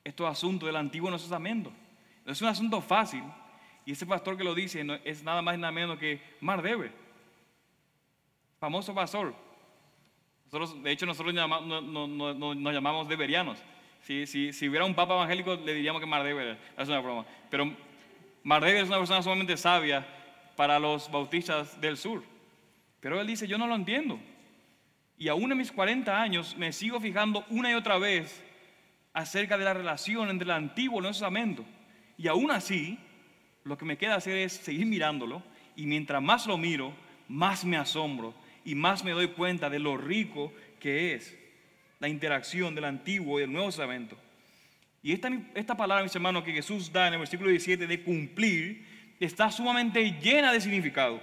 estos asuntos del Antiguo Testamento? No es un asunto fácil. Y ese pastor que lo dice es nada más y nada menos que Mar Deber, famoso pastor. De hecho, nosotros nos llamamos deberianos. Si, hubiera un papa evangélico, le diríamos que Mar Deber es una broma. Pero Mar Deber es una persona sumamente sabia para los bautistas del sur. Pero él dice, yo no lo entiendo. Y aún en mis 40 años me sigo fijando una y otra vez acerca de la relación entre el Antiguo y el Nuevo Testamento. Y aún así, lo que me queda hacer es seguir mirándolo. Y mientras más lo miro, más me asombro y más me doy cuenta de lo rico que es la interacción del Antiguo y del Nuevo Testamento. Y esta, esta palabra, mis hermanos, que Jesús da en el versículo 17 de cumplir, está sumamente llena de significado.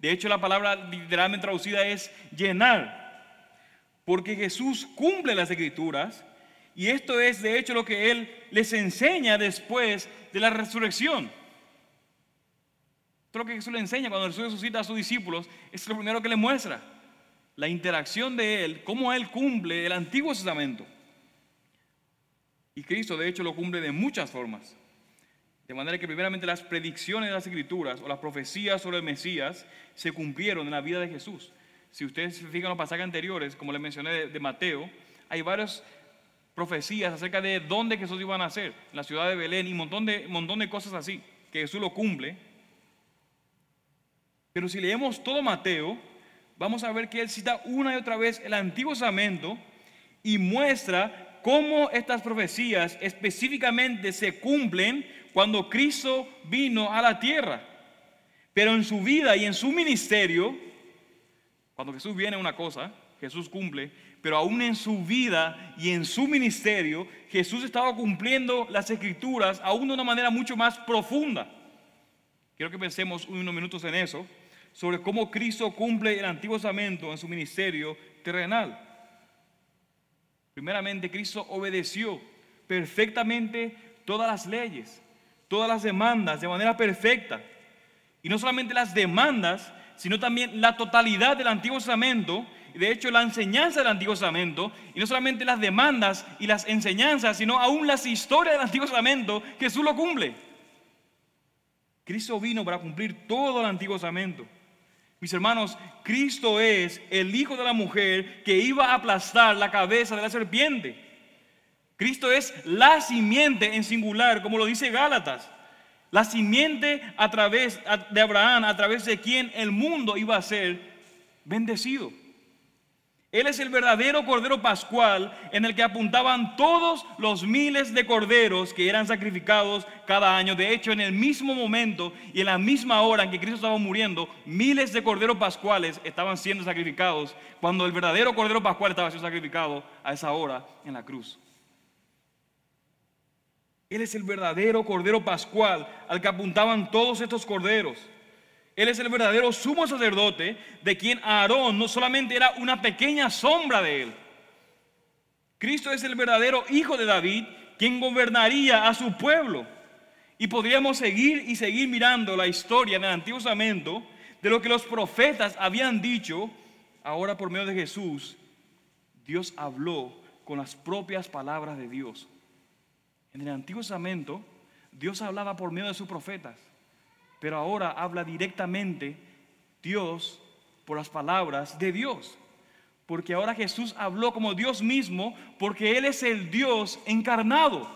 De hecho, la palabra literalmente traducida es llenar. Porque Jesús cumple las escrituras y esto es de hecho lo que Él les enseña después de la resurrección. Esto es lo que Jesús le enseña cuando Jesús resucita a sus discípulos, es lo primero que le muestra. La interacción de Él, cómo Él cumple el Antiguo Testamento. Y Cristo de hecho lo cumple de muchas formas. De manera que primeramente las predicciones de las escrituras o las profecías sobre el Mesías se cumplieron en la vida de Jesús. Si ustedes se fijan los pasajes anteriores, como les mencioné de, Mateo, hay varias profecías acerca de dónde Jesús iba a nacer, en la ciudad de Belén y un montón de, montón de cosas así, que Jesús lo cumple. Pero si leemos todo Mateo, vamos a ver que él cita una y otra vez el Antiguo Testamento y muestra cómo estas profecías específicamente se cumplen cuando Cristo vino a la tierra. Pero en su vida y en su ministerio, cuando Jesús viene una cosa, Jesús cumple, pero aún en su vida y en su ministerio, Jesús estaba cumpliendo las escrituras aún de una manera mucho más profunda. Quiero que pensemos unos minutos en eso, sobre cómo Cristo cumple el Antiguo Testamento en su ministerio terrenal. Primeramente, Cristo obedeció perfectamente todas las leyes, todas las demandas de manera perfecta. Y no solamente las demandas, sino también la totalidad del Antiguo Testamento, de hecho la enseñanza del Antiguo Testamento, y no solamente las demandas y las enseñanzas, sino aún las historias del Antiguo Testamento, Jesús lo cumple. Cristo vino para cumplir todo el Antiguo Testamento. Mis hermanos, Cristo es el Hijo de la mujer que iba a aplastar la cabeza de la serpiente. Cristo es la simiente en singular, como lo dice Gálatas. La simiente a través de Abraham, a través de quien el mundo iba a ser bendecido. Él es el verdadero Cordero Pascual en el que apuntaban todos los miles de corderos que eran sacrificados cada año. De hecho, en el mismo momento y en la misma hora en que Cristo estaba muriendo, miles de corderos pascuales estaban siendo sacrificados cuando el verdadero Cordero Pascual estaba siendo sacrificado a esa hora en la cruz. Él es el verdadero Cordero Pascual al que apuntaban todos estos corderos. Él es el verdadero sumo sacerdote de quien Aarón no solamente era una pequeña sombra de él. Cristo es el verdadero hijo de David, quien gobernaría a su pueblo. Y podríamos seguir y seguir mirando la historia del Antiguo Testamento de lo que los profetas habían dicho. Ahora por medio de Jesús, Dios habló con las propias palabras de Dios. En el Antiguo Testamento, Dios hablaba por medio de sus profetas pero ahora habla directamente Dios por las palabras de Dios. Porque ahora Jesús habló como Dios mismo, porque Él es el Dios encarnado.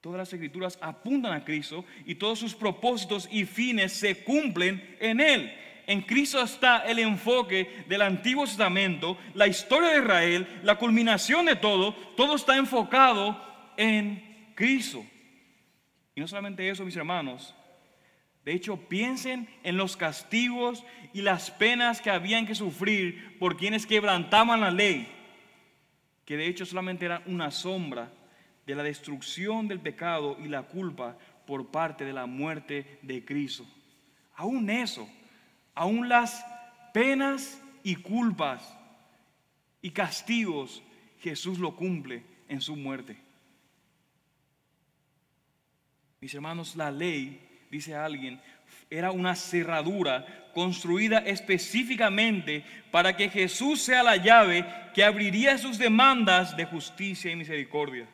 Todas las escrituras apuntan a Cristo y todos sus propósitos y fines se cumplen en Él. En Cristo está el enfoque del Antiguo Testamento, la historia de Israel, la culminación de todo, todo está enfocado en Cristo. Y no solamente eso, mis hermanos. De hecho, piensen en los castigos y las penas que habían que sufrir por quienes quebrantaban la ley, que de hecho solamente eran una sombra de la destrucción del pecado y la culpa por parte de la muerte de Cristo. Aún eso, aún las penas y culpas y castigos, Jesús lo cumple en su muerte. Mis hermanos, la ley, dice alguien, era una cerradura construida específicamente para que Jesús sea la llave que abriría sus demandas de justicia y misericordia.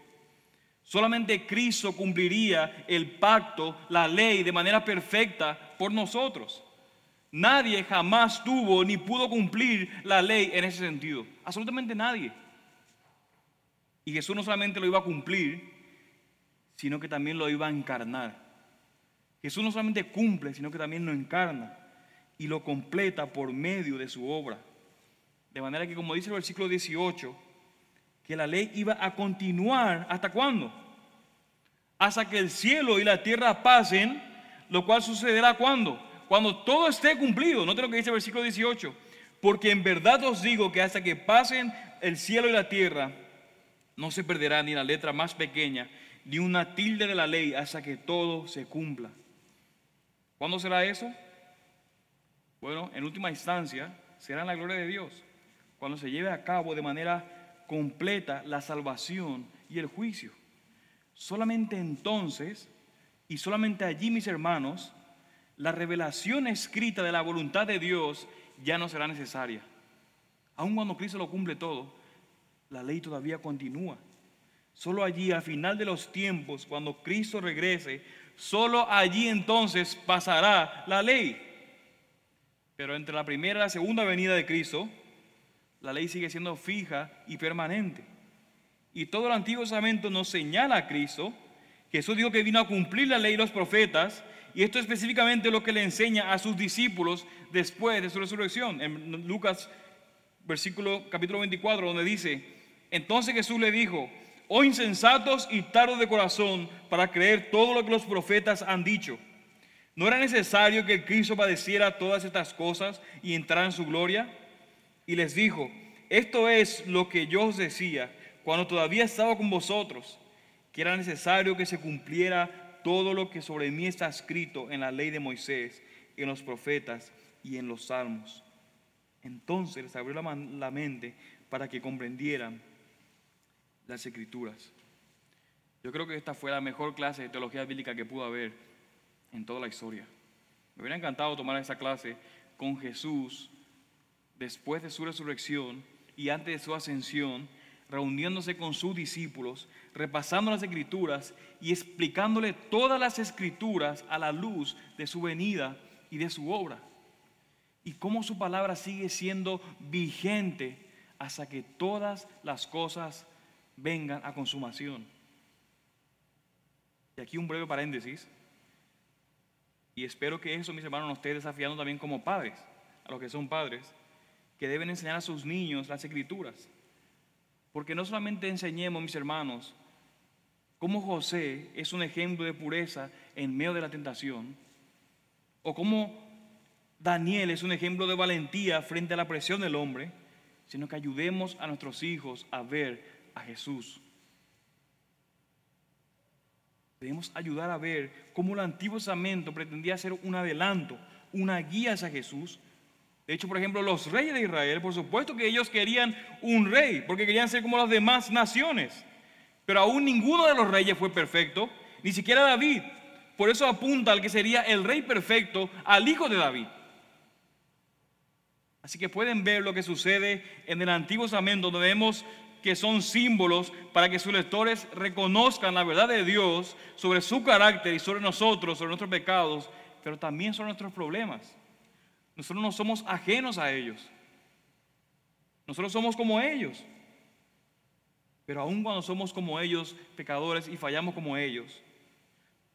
Solamente Cristo cumpliría el pacto, la ley, de manera perfecta por nosotros. Nadie jamás tuvo ni pudo cumplir la ley en ese sentido. Absolutamente nadie. Y Jesús no solamente lo iba a cumplir, sino que también lo iba a encarnar. Jesús no solamente cumple, sino que también lo encarna y lo completa por medio de su obra. De manera que, como dice el versículo 18, que la ley iba a continuar hasta cuándo? Hasta que el cielo y la tierra pasen, lo cual sucederá cuando? Cuando todo esté cumplido. Note lo que dice el versículo 18. Porque en verdad os digo que hasta que pasen el cielo y la tierra, no se perderá ni la letra más pequeña ni una tilde de la ley hasta que todo se cumpla. ¿Cuándo será eso? Bueno, en última instancia, será en la gloria de Dios, cuando se lleve a cabo de manera completa la salvación y el juicio. Solamente entonces, y solamente allí, mis hermanos, la revelación escrita de la voluntad de Dios ya no será necesaria. Aun cuando Cristo lo cumple todo, la ley todavía continúa. Solo allí, al final de los tiempos, cuando Cristo regrese, solo allí entonces pasará la ley. Pero entre la primera y la segunda venida de Cristo, la ley sigue siendo fija y permanente. Y todo el Antiguo Testamento nos señala a Cristo. Jesús dijo que vino a cumplir la ley y los profetas. Y esto es específicamente lo que le enseña a sus discípulos después de su resurrección. En Lucas versículo capítulo 24, donde dice, entonces Jesús le dijo, oh insensatos y tardos de corazón para creer todo lo que los profetas han dicho. ¿No era necesario que Cristo padeciera todas estas cosas y entrara en su gloria? Y les dijo, esto es lo que yo os decía cuando todavía estaba con vosotros, que era necesario que se cumpliera todo lo que sobre mí está escrito en la ley de Moisés, en los profetas y en los salmos. Entonces les abrió la mente para que comprendieran las escrituras. Yo creo que esta fue la mejor clase de teología bíblica que pudo haber en toda la historia. Me hubiera encantado tomar esa clase con Jesús después de su resurrección y antes de su ascensión, reuniéndose con sus discípulos, repasando las escrituras y explicándole todas las escrituras a la luz de su venida y de su obra. Y cómo su palabra sigue siendo vigente hasta que todas las cosas vengan a consumación. Y aquí un breve paréntesis. Y espero que eso, mis hermanos, nos esté desafiando también como padres, a los que son padres, que deben enseñar a sus niños las escrituras. Porque no solamente enseñemos, mis hermanos, cómo José es un ejemplo de pureza en medio de la tentación, o cómo Daniel es un ejemplo de valentía frente a la presión del hombre, sino que ayudemos a nuestros hijos a ver a Jesús. Debemos ayudar a ver cómo el Antiguo Testamento pretendía ser un adelanto, una guía hacia Jesús. De hecho, por ejemplo, los reyes de Israel, por supuesto que ellos querían un rey, porque querían ser como las demás naciones. Pero aún ninguno de los reyes fue perfecto, ni siquiera David. Por eso apunta al que sería el rey perfecto, al hijo de David. Así que pueden ver lo que sucede en el Antiguo Testamento, donde vemos que son símbolos para que sus lectores reconozcan la verdad de Dios sobre su carácter y sobre nosotros, sobre nuestros pecados, pero también sobre nuestros problemas. Nosotros no somos ajenos a ellos. Nosotros somos como ellos. Pero aun cuando somos como ellos, pecadores, y fallamos como ellos,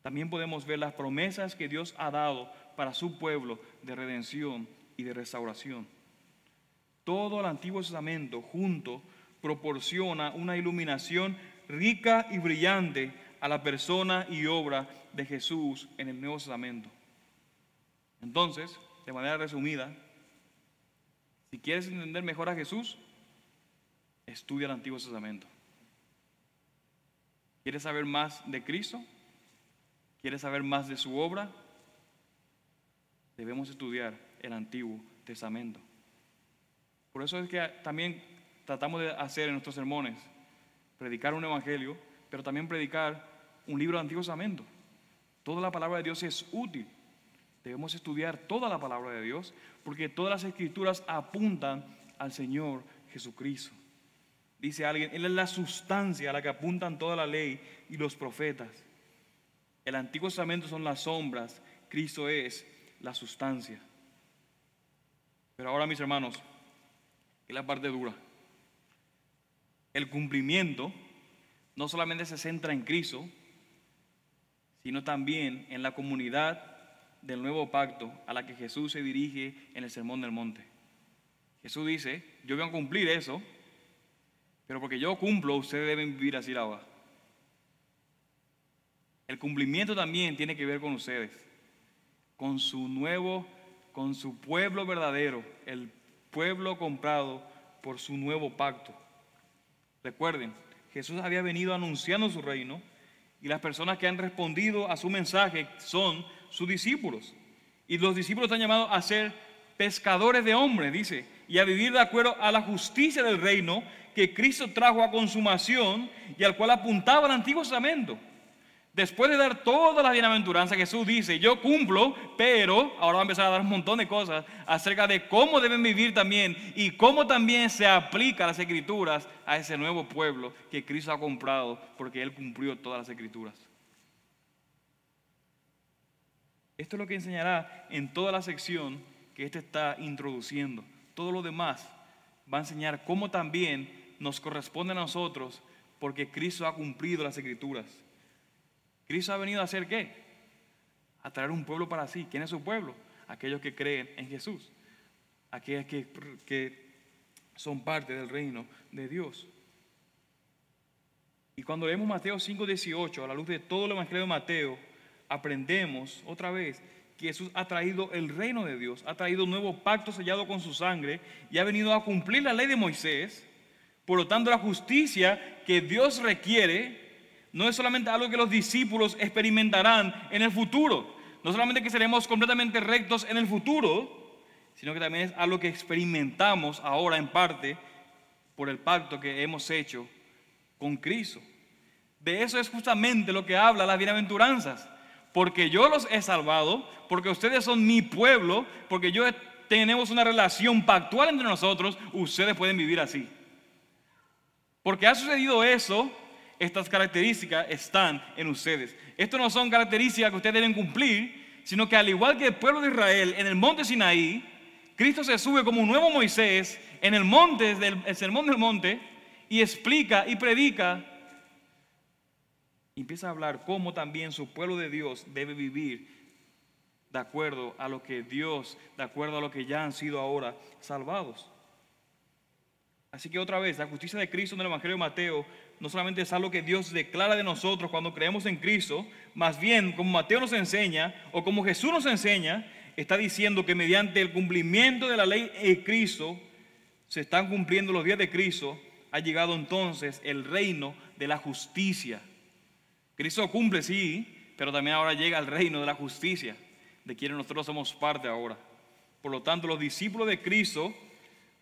también podemos ver las promesas que Dios ha dado para su pueblo de redención y de restauración. Todo el Antiguo Testamento junto proporciona una iluminación rica y brillante a la persona y obra de Jesús en el Nuevo Testamento. Entonces, de manera resumida, si quieres entender mejor a Jesús, estudia el Antiguo Testamento. ¿Quieres saber más de Cristo? ¿Quieres saber más de su obra? Debemos estudiar el Antiguo Testamento. Por eso es que también tratamos de hacer en nuestros sermones, predicar un evangelio, pero también predicar un libro del Antiguo Testamento. Toda la palabra de Dios es útil. Debemos estudiar toda la palabra de Dios porque todas las escrituras apuntan al Señor Jesucristo. Dice alguien, Él es la sustancia a la que apuntan toda la ley y los profetas. El Antiguo Testamento son las sombras, Cristo es la sustancia. Pero ahora, mis hermanos, es la parte dura el cumplimiento no solamente se centra en Cristo, sino también en la comunidad del nuevo pacto a la que Jesús se dirige en el Sermón del Monte. Jesús dice, yo voy a cumplir eso, pero porque yo cumplo, ustedes deben vivir así va. El cumplimiento también tiene que ver con ustedes, con su nuevo, con su pueblo verdadero, el pueblo comprado por su nuevo pacto. Recuerden, Jesús había venido anunciando su reino y las personas que han respondido a su mensaje son sus discípulos. Y los discípulos están llamados a ser pescadores de hombres, dice, y a vivir de acuerdo a la justicia del reino que Cristo trajo a consumación y al cual apuntaba el Antiguo Testamento. Después de dar toda la bienaventuranza, Jesús dice, yo cumplo, pero ahora va a empezar a dar un montón de cosas acerca de cómo deben vivir también y cómo también se aplica las escrituras a ese nuevo pueblo que Cristo ha comprado porque Él cumplió todas las escrituras. Esto es lo que enseñará en toda la sección que éste está introduciendo. Todo lo demás va a enseñar cómo también nos corresponde a nosotros porque Cristo ha cumplido las escrituras. Cristo ha venido a hacer qué? a traer un pueblo para sí. ¿Quién es su pueblo? Aquellos que creen en Jesús, aquellos que, que son parte del reino de Dios. Y cuando leemos Mateo 5:18, a la luz de todo el Evangelio de Mateo, aprendemos otra vez que Jesús ha traído el reino de Dios, ha traído un nuevo pacto sellado con su sangre y ha venido a cumplir la ley de Moisés. Por lo tanto, la justicia que Dios requiere no es solamente algo que los discípulos experimentarán en el futuro, no solamente que seremos completamente rectos en el futuro, sino que también es algo que experimentamos ahora en parte por el pacto que hemos hecho con Cristo. De eso es justamente lo que habla las bienaventuranzas. Porque yo los he salvado, porque ustedes son mi pueblo, porque yo tenemos una relación pactual entre nosotros, ustedes pueden vivir así. Porque ha sucedido eso, estas características están en ustedes. Esto no son características que ustedes deben cumplir, sino que al igual que el pueblo de Israel en el monte Sinaí, Cristo se sube como un nuevo Moisés en el monte, el sermón del monte, y explica y predica. Y empieza a hablar cómo también su pueblo de Dios debe vivir de acuerdo a lo que Dios, de acuerdo a lo que ya han sido ahora salvados. Así que otra vez, la justicia de Cristo en el Evangelio de Mateo no solamente es algo que Dios declara de nosotros cuando creemos en Cristo, más bien como Mateo nos enseña o como Jesús nos enseña, está diciendo que mediante el cumplimiento de la ley de Cristo, se están cumpliendo los días de Cristo, ha llegado entonces el reino de la justicia. Cristo cumple, sí, pero también ahora llega el reino de la justicia, de quien nosotros somos parte ahora. Por lo tanto, los discípulos de Cristo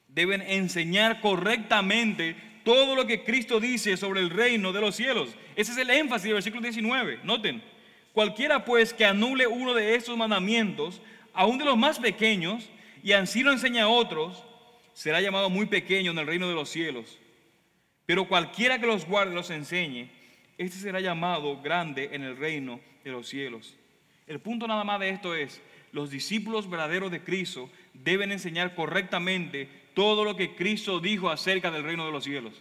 deben enseñar correctamente todo lo que Cristo dice sobre el reino de los cielos. Ese es el énfasis del versículo 19. Noten, cualquiera pues que anule uno de estos mandamientos, aún de los más pequeños, y así lo enseña a otros, será llamado muy pequeño en el reino de los cielos. Pero cualquiera que los guarde los enseñe, este será llamado grande en el reino de los cielos. El punto nada más de esto es, los discípulos verdaderos de Cristo deben enseñar correctamente todo lo que Cristo dijo acerca del reino de los cielos.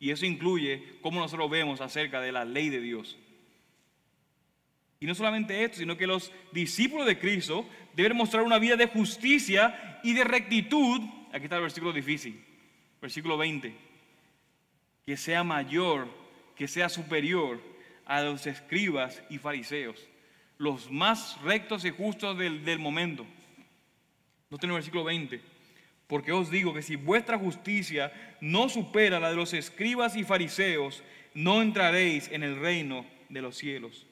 Y eso incluye cómo nosotros vemos acerca de la ley de Dios. Y no solamente esto, sino que los discípulos de Cristo deben mostrar una vida de justicia y de rectitud. Aquí está el versículo difícil, versículo 20. Que sea mayor, que sea superior a los escribas y fariseos, los más rectos y justos del, del momento. No tiene el versículo 20. Porque os digo que si vuestra justicia no supera la de los escribas y fariseos, no entraréis en el reino de los cielos.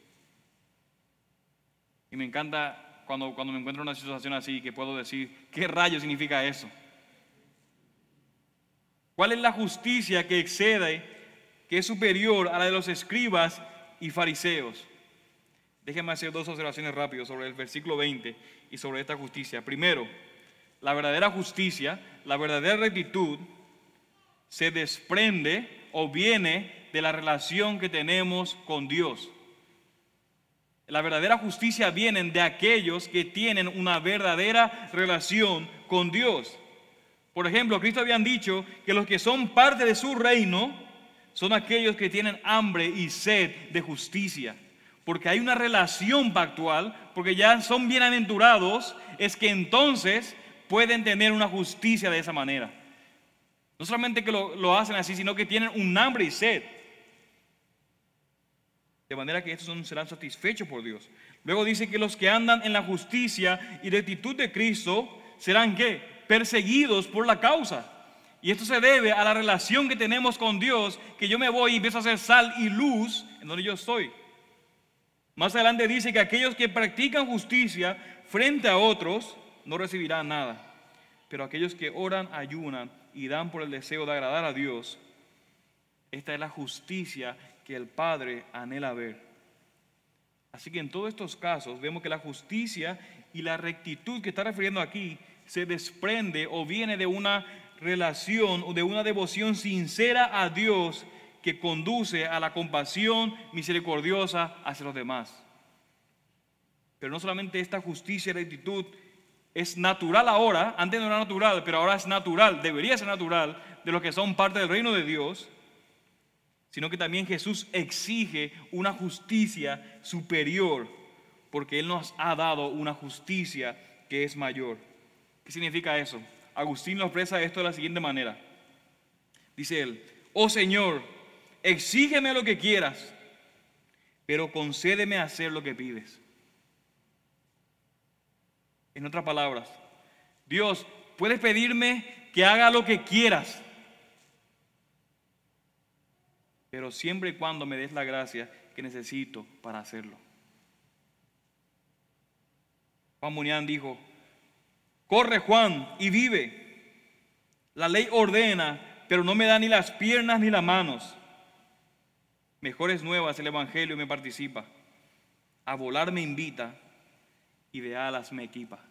Y me encanta cuando, cuando me encuentro en una situación así que puedo decir, ¿qué rayo significa eso? ¿Cuál es la justicia que excede, que es superior a la de los escribas y fariseos? Déjenme hacer dos observaciones rápidas sobre el versículo 20 y sobre esta justicia. Primero, la verdadera justicia, la verdadera rectitud, se desprende o viene de la relación que tenemos con Dios. La verdadera justicia viene de aquellos que tienen una verdadera relación con Dios. Por ejemplo, Cristo habían dicho que los que son parte de su reino son aquellos que tienen hambre y sed de justicia. Porque hay una relación pactual, porque ya son bienaventurados, es que entonces pueden tener una justicia de esa manera. No solamente que lo, lo hacen así, sino que tienen un hambre y sed. De manera que estos serán satisfechos por Dios. Luego dice que los que andan en la justicia y rectitud de Cristo serán ¿qué? perseguidos por la causa. Y esto se debe a la relación que tenemos con Dios, que yo me voy y empiezo a hacer sal y luz en donde yo estoy. Más adelante dice que aquellos que practican justicia frente a otros no recibirán nada. Pero aquellos que oran, ayunan y dan por el deseo de agradar a Dios, esta es la justicia que el Padre anhela ver. Así que en todos estos casos vemos que la justicia y la rectitud que está refiriendo aquí se desprende o viene de una relación o de una devoción sincera a Dios que conduce a la compasión misericordiosa hacia los demás. Pero no solamente esta justicia y rectitud es natural ahora, antes no era natural, pero ahora es natural, debería ser natural de los que son parte del reino de Dios, sino que también Jesús exige una justicia superior, porque Él nos ha dado una justicia que es mayor. ¿Qué significa eso? Agustín lo expresa esto de la siguiente manera. Dice él, oh Señor, exígeme lo que quieras, pero concédeme hacer lo que pides. En otras palabras, Dios, puedes pedirme que haga lo que quieras, pero siempre y cuando me des la gracia que necesito para hacerlo. Juan Munián dijo, corre Juan y vive. La ley ordena, pero no me da ni las piernas ni las manos. Mejores nuevas el Evangelio me participa. A volar me invita y de alas me equipa.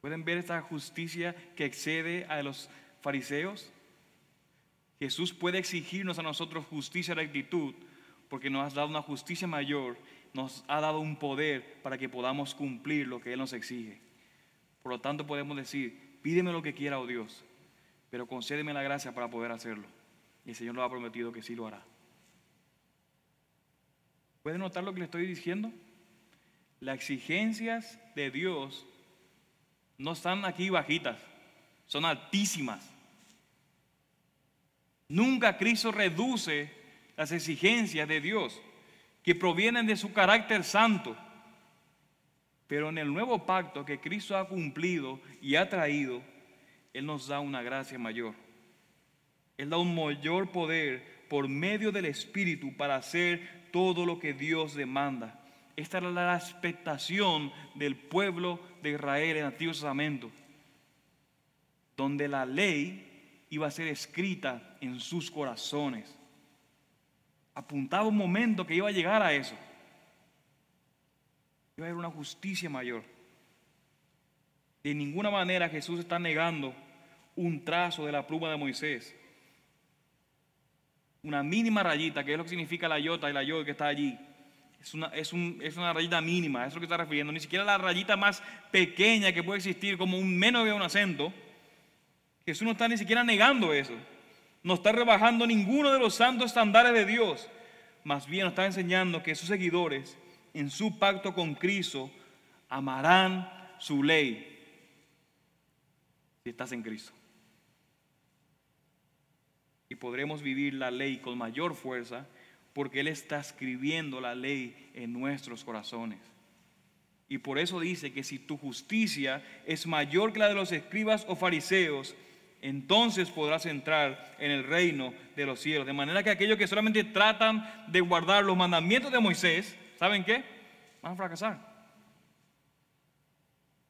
¿Pueden ver esta justicia que excede a los fariseos? Jesús puede exigirnos a nosotros justicia y rectitud porque nos ha dado una justicia mayor, nos ha dado un poder para que podamos cumplir lo que Él nos exige. Por lo tanto podemos decir, pídeme lo que quiera, oh Dios, pero concédeme la gracia para poder hacerlo. Y el Señor lo ha prometido que sí lo hará. ¿Pueden notar lo que le estoy diciendo? Las exigencias de Dios no están aquí bajitas, son altísimas. Nunca Cristo reduce las exigencias de Dios que provienen de su carácter santo. Pero en el nuevo pacto que Cristo ha cumplido y ha traído, Él nos da una gracia mayor. Él da un mayor poder por medio del Espíritu para hacer todo lo que Dios demanda. Esta era la expectación del pueblo de Israel en el Antiguo Testamento, donde la ley iba a ser escrita en sus corazones. Apuntaba un momento que iba a llegar a eso. Iba a haber una justicia mayor. De ninguna manera Jesús está negando un trazo de la pluma de Moisés. Una mínima rayita, que es lo que significa la iota y la yod que está allí. Es una, es, es una rayita mínima, es lo que está refiriendo. Ni siquiera la rayita más pequeña que puede existir, como un menos de un acento, Jesús no está ni siquiera negando eso. No está rebajando ninguno de los santos estándares de Dios. Más bien nos está enseñando que sus seguidores, en su pacto con Cristo, amarán su ley. Si estás en Cristo. Y podremos vivir la ley con mayor fuerza porque Él está escribiendo la ley en nuestros corazones. Y por eso dice que si tu justicia es mayor que la de los escribas o fariseos, entonces podrás entrar en el reino de los cielos. De manera que aquellos que solamente tratan de guardar los mandamientos de Moisés, ¿saben qué? Van a fracasar.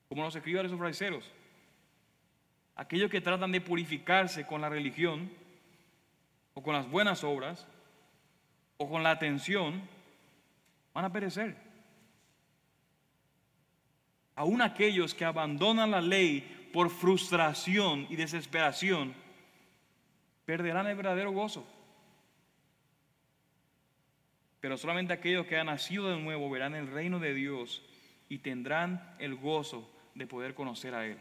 Como los escribas de esos fariseos. Aquellos que tratan de purificarse con la religión, o con las buenas obras, o con la atención, van a perecer. Aún aquellos que abandonan la ley por frustración y desesperación, perderán el verdadero gozo. Pero solamente aquellos que han nacido de nuevo verán el reino de Dios y tendrán el gozo de poder conocer a Él.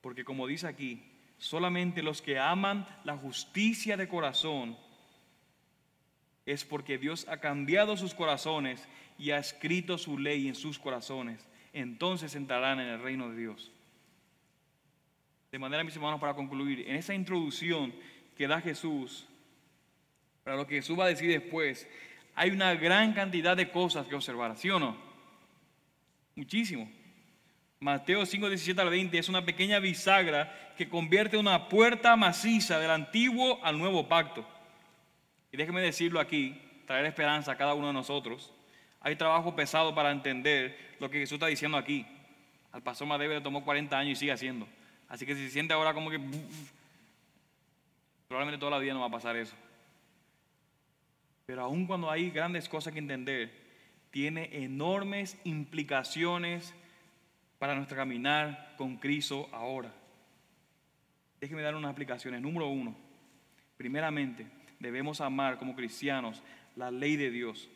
Porque como dice aquí, solamente los que aman la justicia de corazón es porque Dios ha cambiado sus corazones y ha escrito su ley en sus corazones. Entonces entrarán en el reino de Dios. De manera, mis hermanos, para concluir, en esa introducción que da Jesús, para lo que Jesús va a decir después, hay una gran cantidad de cosas que observar, ¿sí o no? Muchísimo. Mateo 5, 17 al 20 es una pequeña bisagra que convierte una puerta maciza del antiguo al nuevo pacto. Déjeme decirlo aquí, traer esperanza a cada uno de nosotros. Hay trabajo pesado para entender lo que Jesús está diciendo aquí. Al pastor Madebe le tomó 40 años y sigue haciendo. Así que si se siente ahora como que probablemente toda la vida no va a pasar eso. Pero aun cuando hay grandes cosas que entender, tiene enormes implicaciones para nuestro caminar con Cristo ahora. Déjenme dar unas aplicaciones. Número uno, primeramente, debemos amar como cristianos la ley de Dios.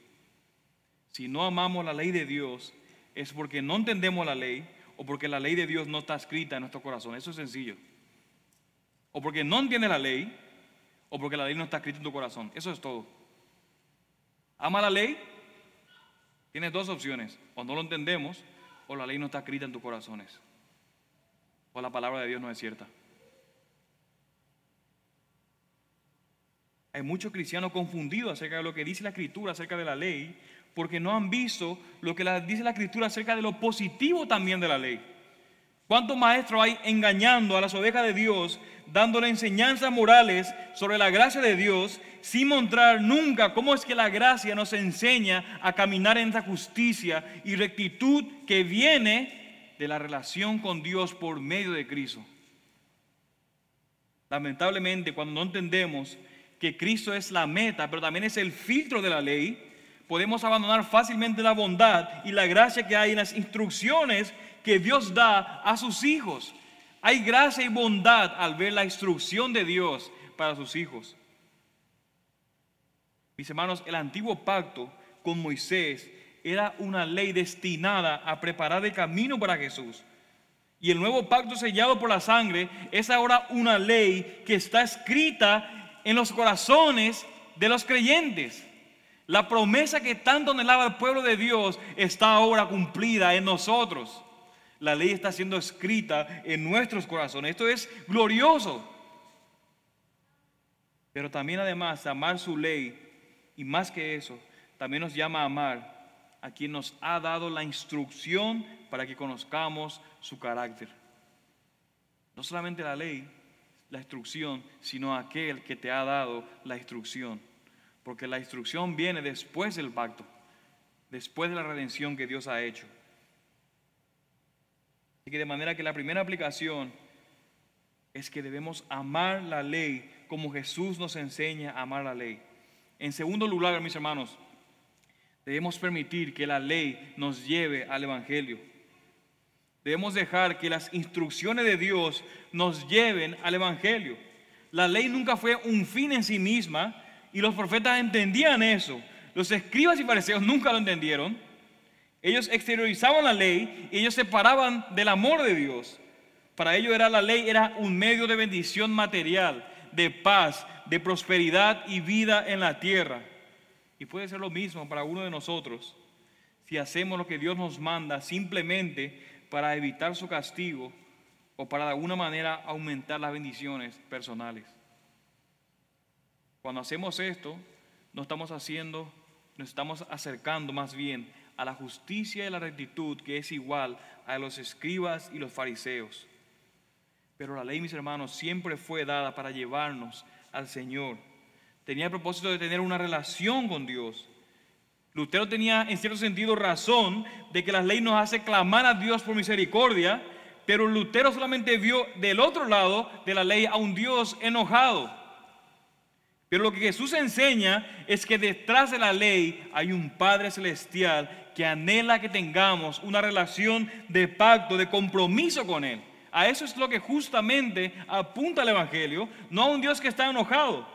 Si no amamos la ley de Dios, es porque no entendemos la ley o porque la ley de Dios no está escrita en nuestro corazón. Eso es sencillo. O porque no entiende la ley, o porque la ley no está escrita en tu corazón. Eso es todo. Ama la ley, Tienes dos opciones, o no lo entendemos, o la ley no está escrita en tus corazones, o la palabra de Dios no es cierta. Hay muchos cristianos confundidos acerca de lo que dice la escritura acerca de la ley, porque no han visto lo que dice la escritura acerca de lo positivo también de la ley. ¿Cuántos maestros hay engañando a las ovejas de Dios, dándole enseñanzas morales sobre la gracia de Dios, sin mostrar nunca cómo es que la gracia nos enseña a caminar en esa justicia y rectitud que viene de la relación con Dios por medio de Cristo? Lamentablemente, cuando no entendemos que Cristo es la meta, pero también es el filtro de la ley, podemos abandonar fácilmente la bondad y la gracia que hay en las instrucciones que Dios da a sus hijos. Hay gracia y bondad al ver la instrucción de Dios para sus hijos. Mis hermanos, el antiguo pacto con Moisés era una ley destinada a preparar el camino para Jesús. Y el nuevo pacto sellado por la sangre es ahora una ley que está escrita en los corazones de los creyentes. La promesa que tanto anhelaba el pueblo de Dios está ahora cumplida en nosotros. La ley está siendo escrita en nuestros corazones. Esto es glorioso. Pero también además amar su ley y más que eso, también nos llama a amar a quien nos ha dado la instrucción para que conozcamos su carácter. No solamente la ley, la instrucción, sino aquel que te ha dado la instrucción. Porque la instrucción viene después del pacto, después de la redención que Dios ha hecho. Así que de manera que la primera aplicación es que debemos amar la ley como Jesús nos enseña a amar la ley. En segundo lugar, mis hermanos, debemos permitir que la ley nos lleve al Evangelio. Debemos dejar que las instrucciones de Dios nos lleven al Evangelio. La ley nunca fue un fin en sí misma y los profetas entendían eso. Los escribas y fariseos nunca lo entendieron. Ellos exteriorizaban la ley y ellos se paraban del amor de Dios. Para ellos era la ley era un medio de bendición material, de paz, de prosperidad y vida en la tierra. Y puede ser lo mismo para uno de nosotros si hacemos lo que Dios nos manda simplemente para evitar su castigo o para de alguna manera aumentar las bendiciones personales. Cuando hacemos esto, no estamos haciendo, nos estamos acercando más bien a la justicia y la rectitud que es igual a los escribas y los fariseos. Pero la ley, mis hermanos, siempre fue dada para llevarnos al Señor. Tenía el propósito de tener una relación con Dios Lutero tenía en cierto sentido razón de que la ley nos hace clamar a Dios por misericordia, pero Lutero solamente vio del otro lado de la ley a un Dios enojado. Pero lo que Jesús enseña es que detrás de la ley hay un Padre Celestial que anhela que tengamos una relación de pacto, de compromiso con Él. A eso es lo que justamente apunta el Evangelio, no a un Dios que está enojado.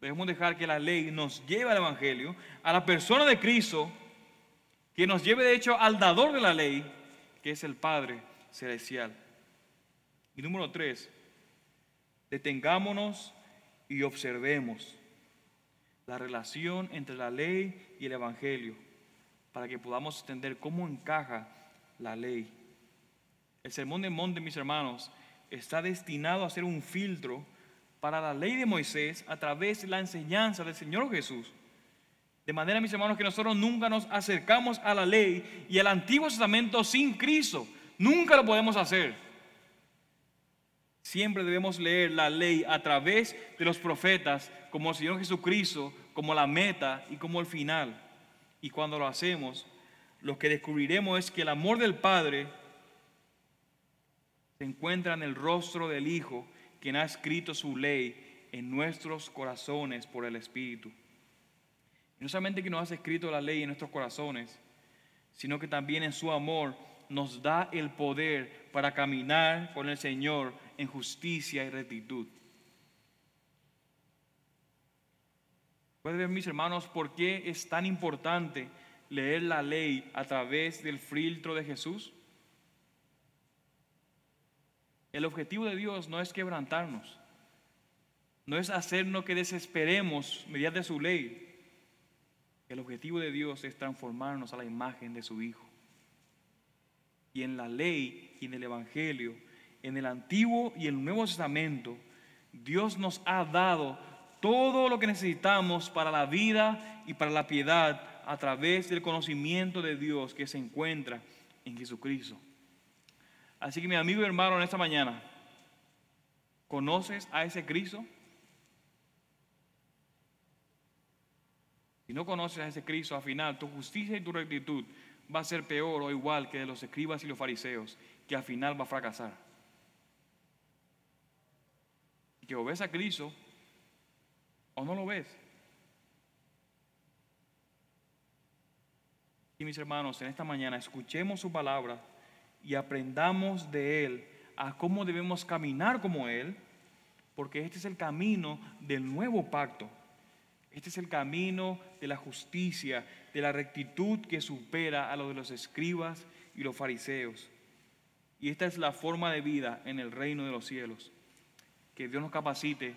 Debemos dejar que la ley nos lleve al Evangelio, a la persona de Cristo, que nos lleve de hecho al dador de la ley, que es el Padre Celestial. Y número tres, detengámonos y observemos la relación entre la ley y el Evangelio, para que podamos entender cómo encaja la ley. El sermón de monte, mis hermanos, está destinado a ser un filtro para la ley de Moisés a través de la enseñanza del Señor Jesús. De manera, mis hermanos, que nosotros nunca nos acercamos a la ley y al Antiguo Testamento sin Cristo. Nunca lo podemos hacer. Siempre debemos leer la ley a través de los profetas como el Señor Jesucristo, como la meta y como el final. Y cuando lo hacemos, lo que descubriremos es que el amor del Padre se encuentra en el rostro del Hijo quien ha escrito su ley en nuestros corazones por el Espíritu. Y no solamente que nos ha escrito la ley en nuestros corazones, sino que también en su amor nos da el poder para caminar con el Señor en justicia y rectitud. ¿Pueden ver, mis hermanos, por qué es tan importante leer la ley a través del filtro de Jesús? El objetivo de Dios no es quebrantarnos, no es hacernos que desesperemos mediante su ley. El objetivo de Dios es transformarnos a la imagen de su Hijo. Y en la ley y en el Evangelio, en el Antiguo y el Nuevo Testamento, Dios nos ha dado todo lo que necesitamos para la vida y para la piedad a través del conocimiento de Dios que se encuentra en Jesucristo. Así que mi amigo y hermano, en esta mañana, ¿conoces a ese Cristo? Si no conoces a ese Cristo, al final tu justicia y tu rectitud va a ser peor o igual que de los escribas y los fariseos, que al final va a fracasar. Y que o ves a Cristo o no lo ves. Y mis hermanos, en esta mañana escuchemos su palabra y aprendamos de Él a cómo debemos caminar como Él, porque este es el camino del nuevo pacto. Este es el camino de la justicia, de la rectitud que supera a lo de los escribas y los fariseos. Y esta es la forma de vida en el reino de los cielos. Que Dios nos capacite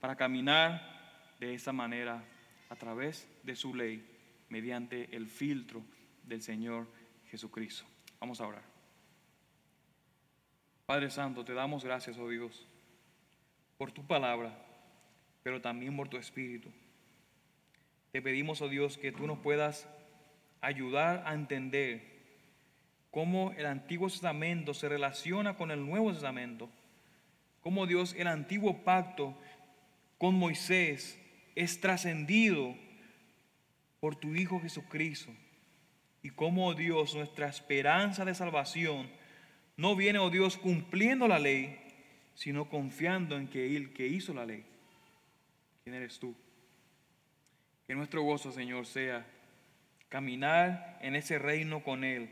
para caminar de esa manera a través de su ley, mediante el filtro del Señor Jesucristo. Vamos a orar. Padre Santo, te damos gracias, oh Dios, por tu palabra, pero también por tu Espíritu. Te pedimos, oh Dios, que tú nos puedas ayudar a entender cómo el Antiguo Testamento se relaciona con el Nuevo Testamento, cómo Dios, el antiguo pacto con Moisés, es trascendido por tu Hijo Jesucristo. Y como oh Dios, nuestra esperanza de salvación no viene, oh Dios, cumpliendo la ley, sino confiando en que Él que hizo la ley. ¿Quién eres tú? Que nuestro gozo, Señor, sea caminar en ese reino con Él,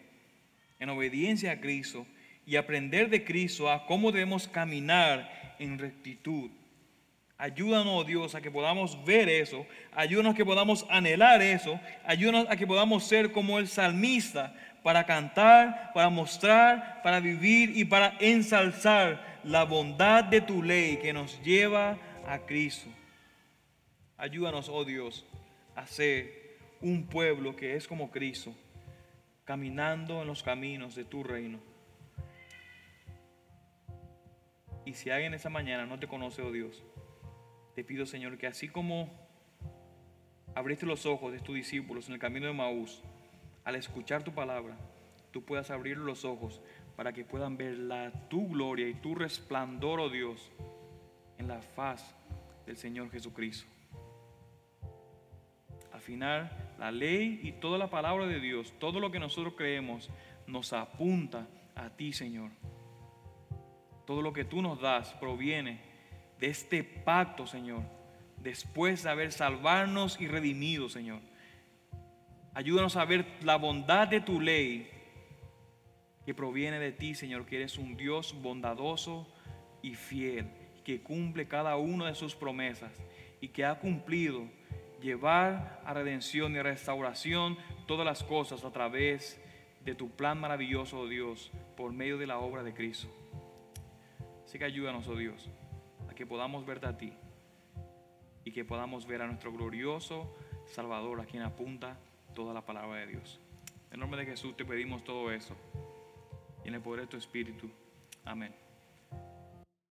en obediencia a Cristo y aprender de Cristo a cómo debemos caminar en rectitud Ayúdanos, oh Dios, a que podamos ver eso. Ayúdanos a que podamos anhelar eso. Ayúdanos a que podamos ser como el salmista para cantar, para mostrar, para vivir y para ensalzar la bondad de tu ley que nos lleva a Cristo. Ayúdanos, oh Dios, a ser un pueblo que es como Cristo, caminando en los caminos de tu reino. Y si alguien esa mañana no te conoce, oh Dios, te pido, Señor, que así como abriste los ojos de tus discípulos en el camino de Maús, al escuchar tu palabra, tú puedas abrir los ojos para que puedan ver la, tu gloria y tu resplandor, oh Dios, en la faz del Señor Jesucristo. Al final, la ley y toda la palabra de Dios, todo lo que nosotros creemos, nos apunta a ti, Señor. Todo lo que tú nos das proviene de este pacto, Señor, después de haber salvarnos y redimido, Señor. Ayúdanos a ver la bondad de tu ley que proviene de ti, Señor, que eres un Dios bondadoso y fiel, que cumple cada una de sus promesas y que ha cumplido llevar a redención y restauración todas las cosas a través de tu plan maravilloso, oh Dios, por medio de la obra de Cristo. Así que ayúdanos, oh Dios que podamos verte a ti y que podamos ver a nuestro glorioso Salvador a quien apunta toda la palabra de Dios. En nombre de Jesús te pedimos todo eso y en el poder de tu Espíritu. Amén.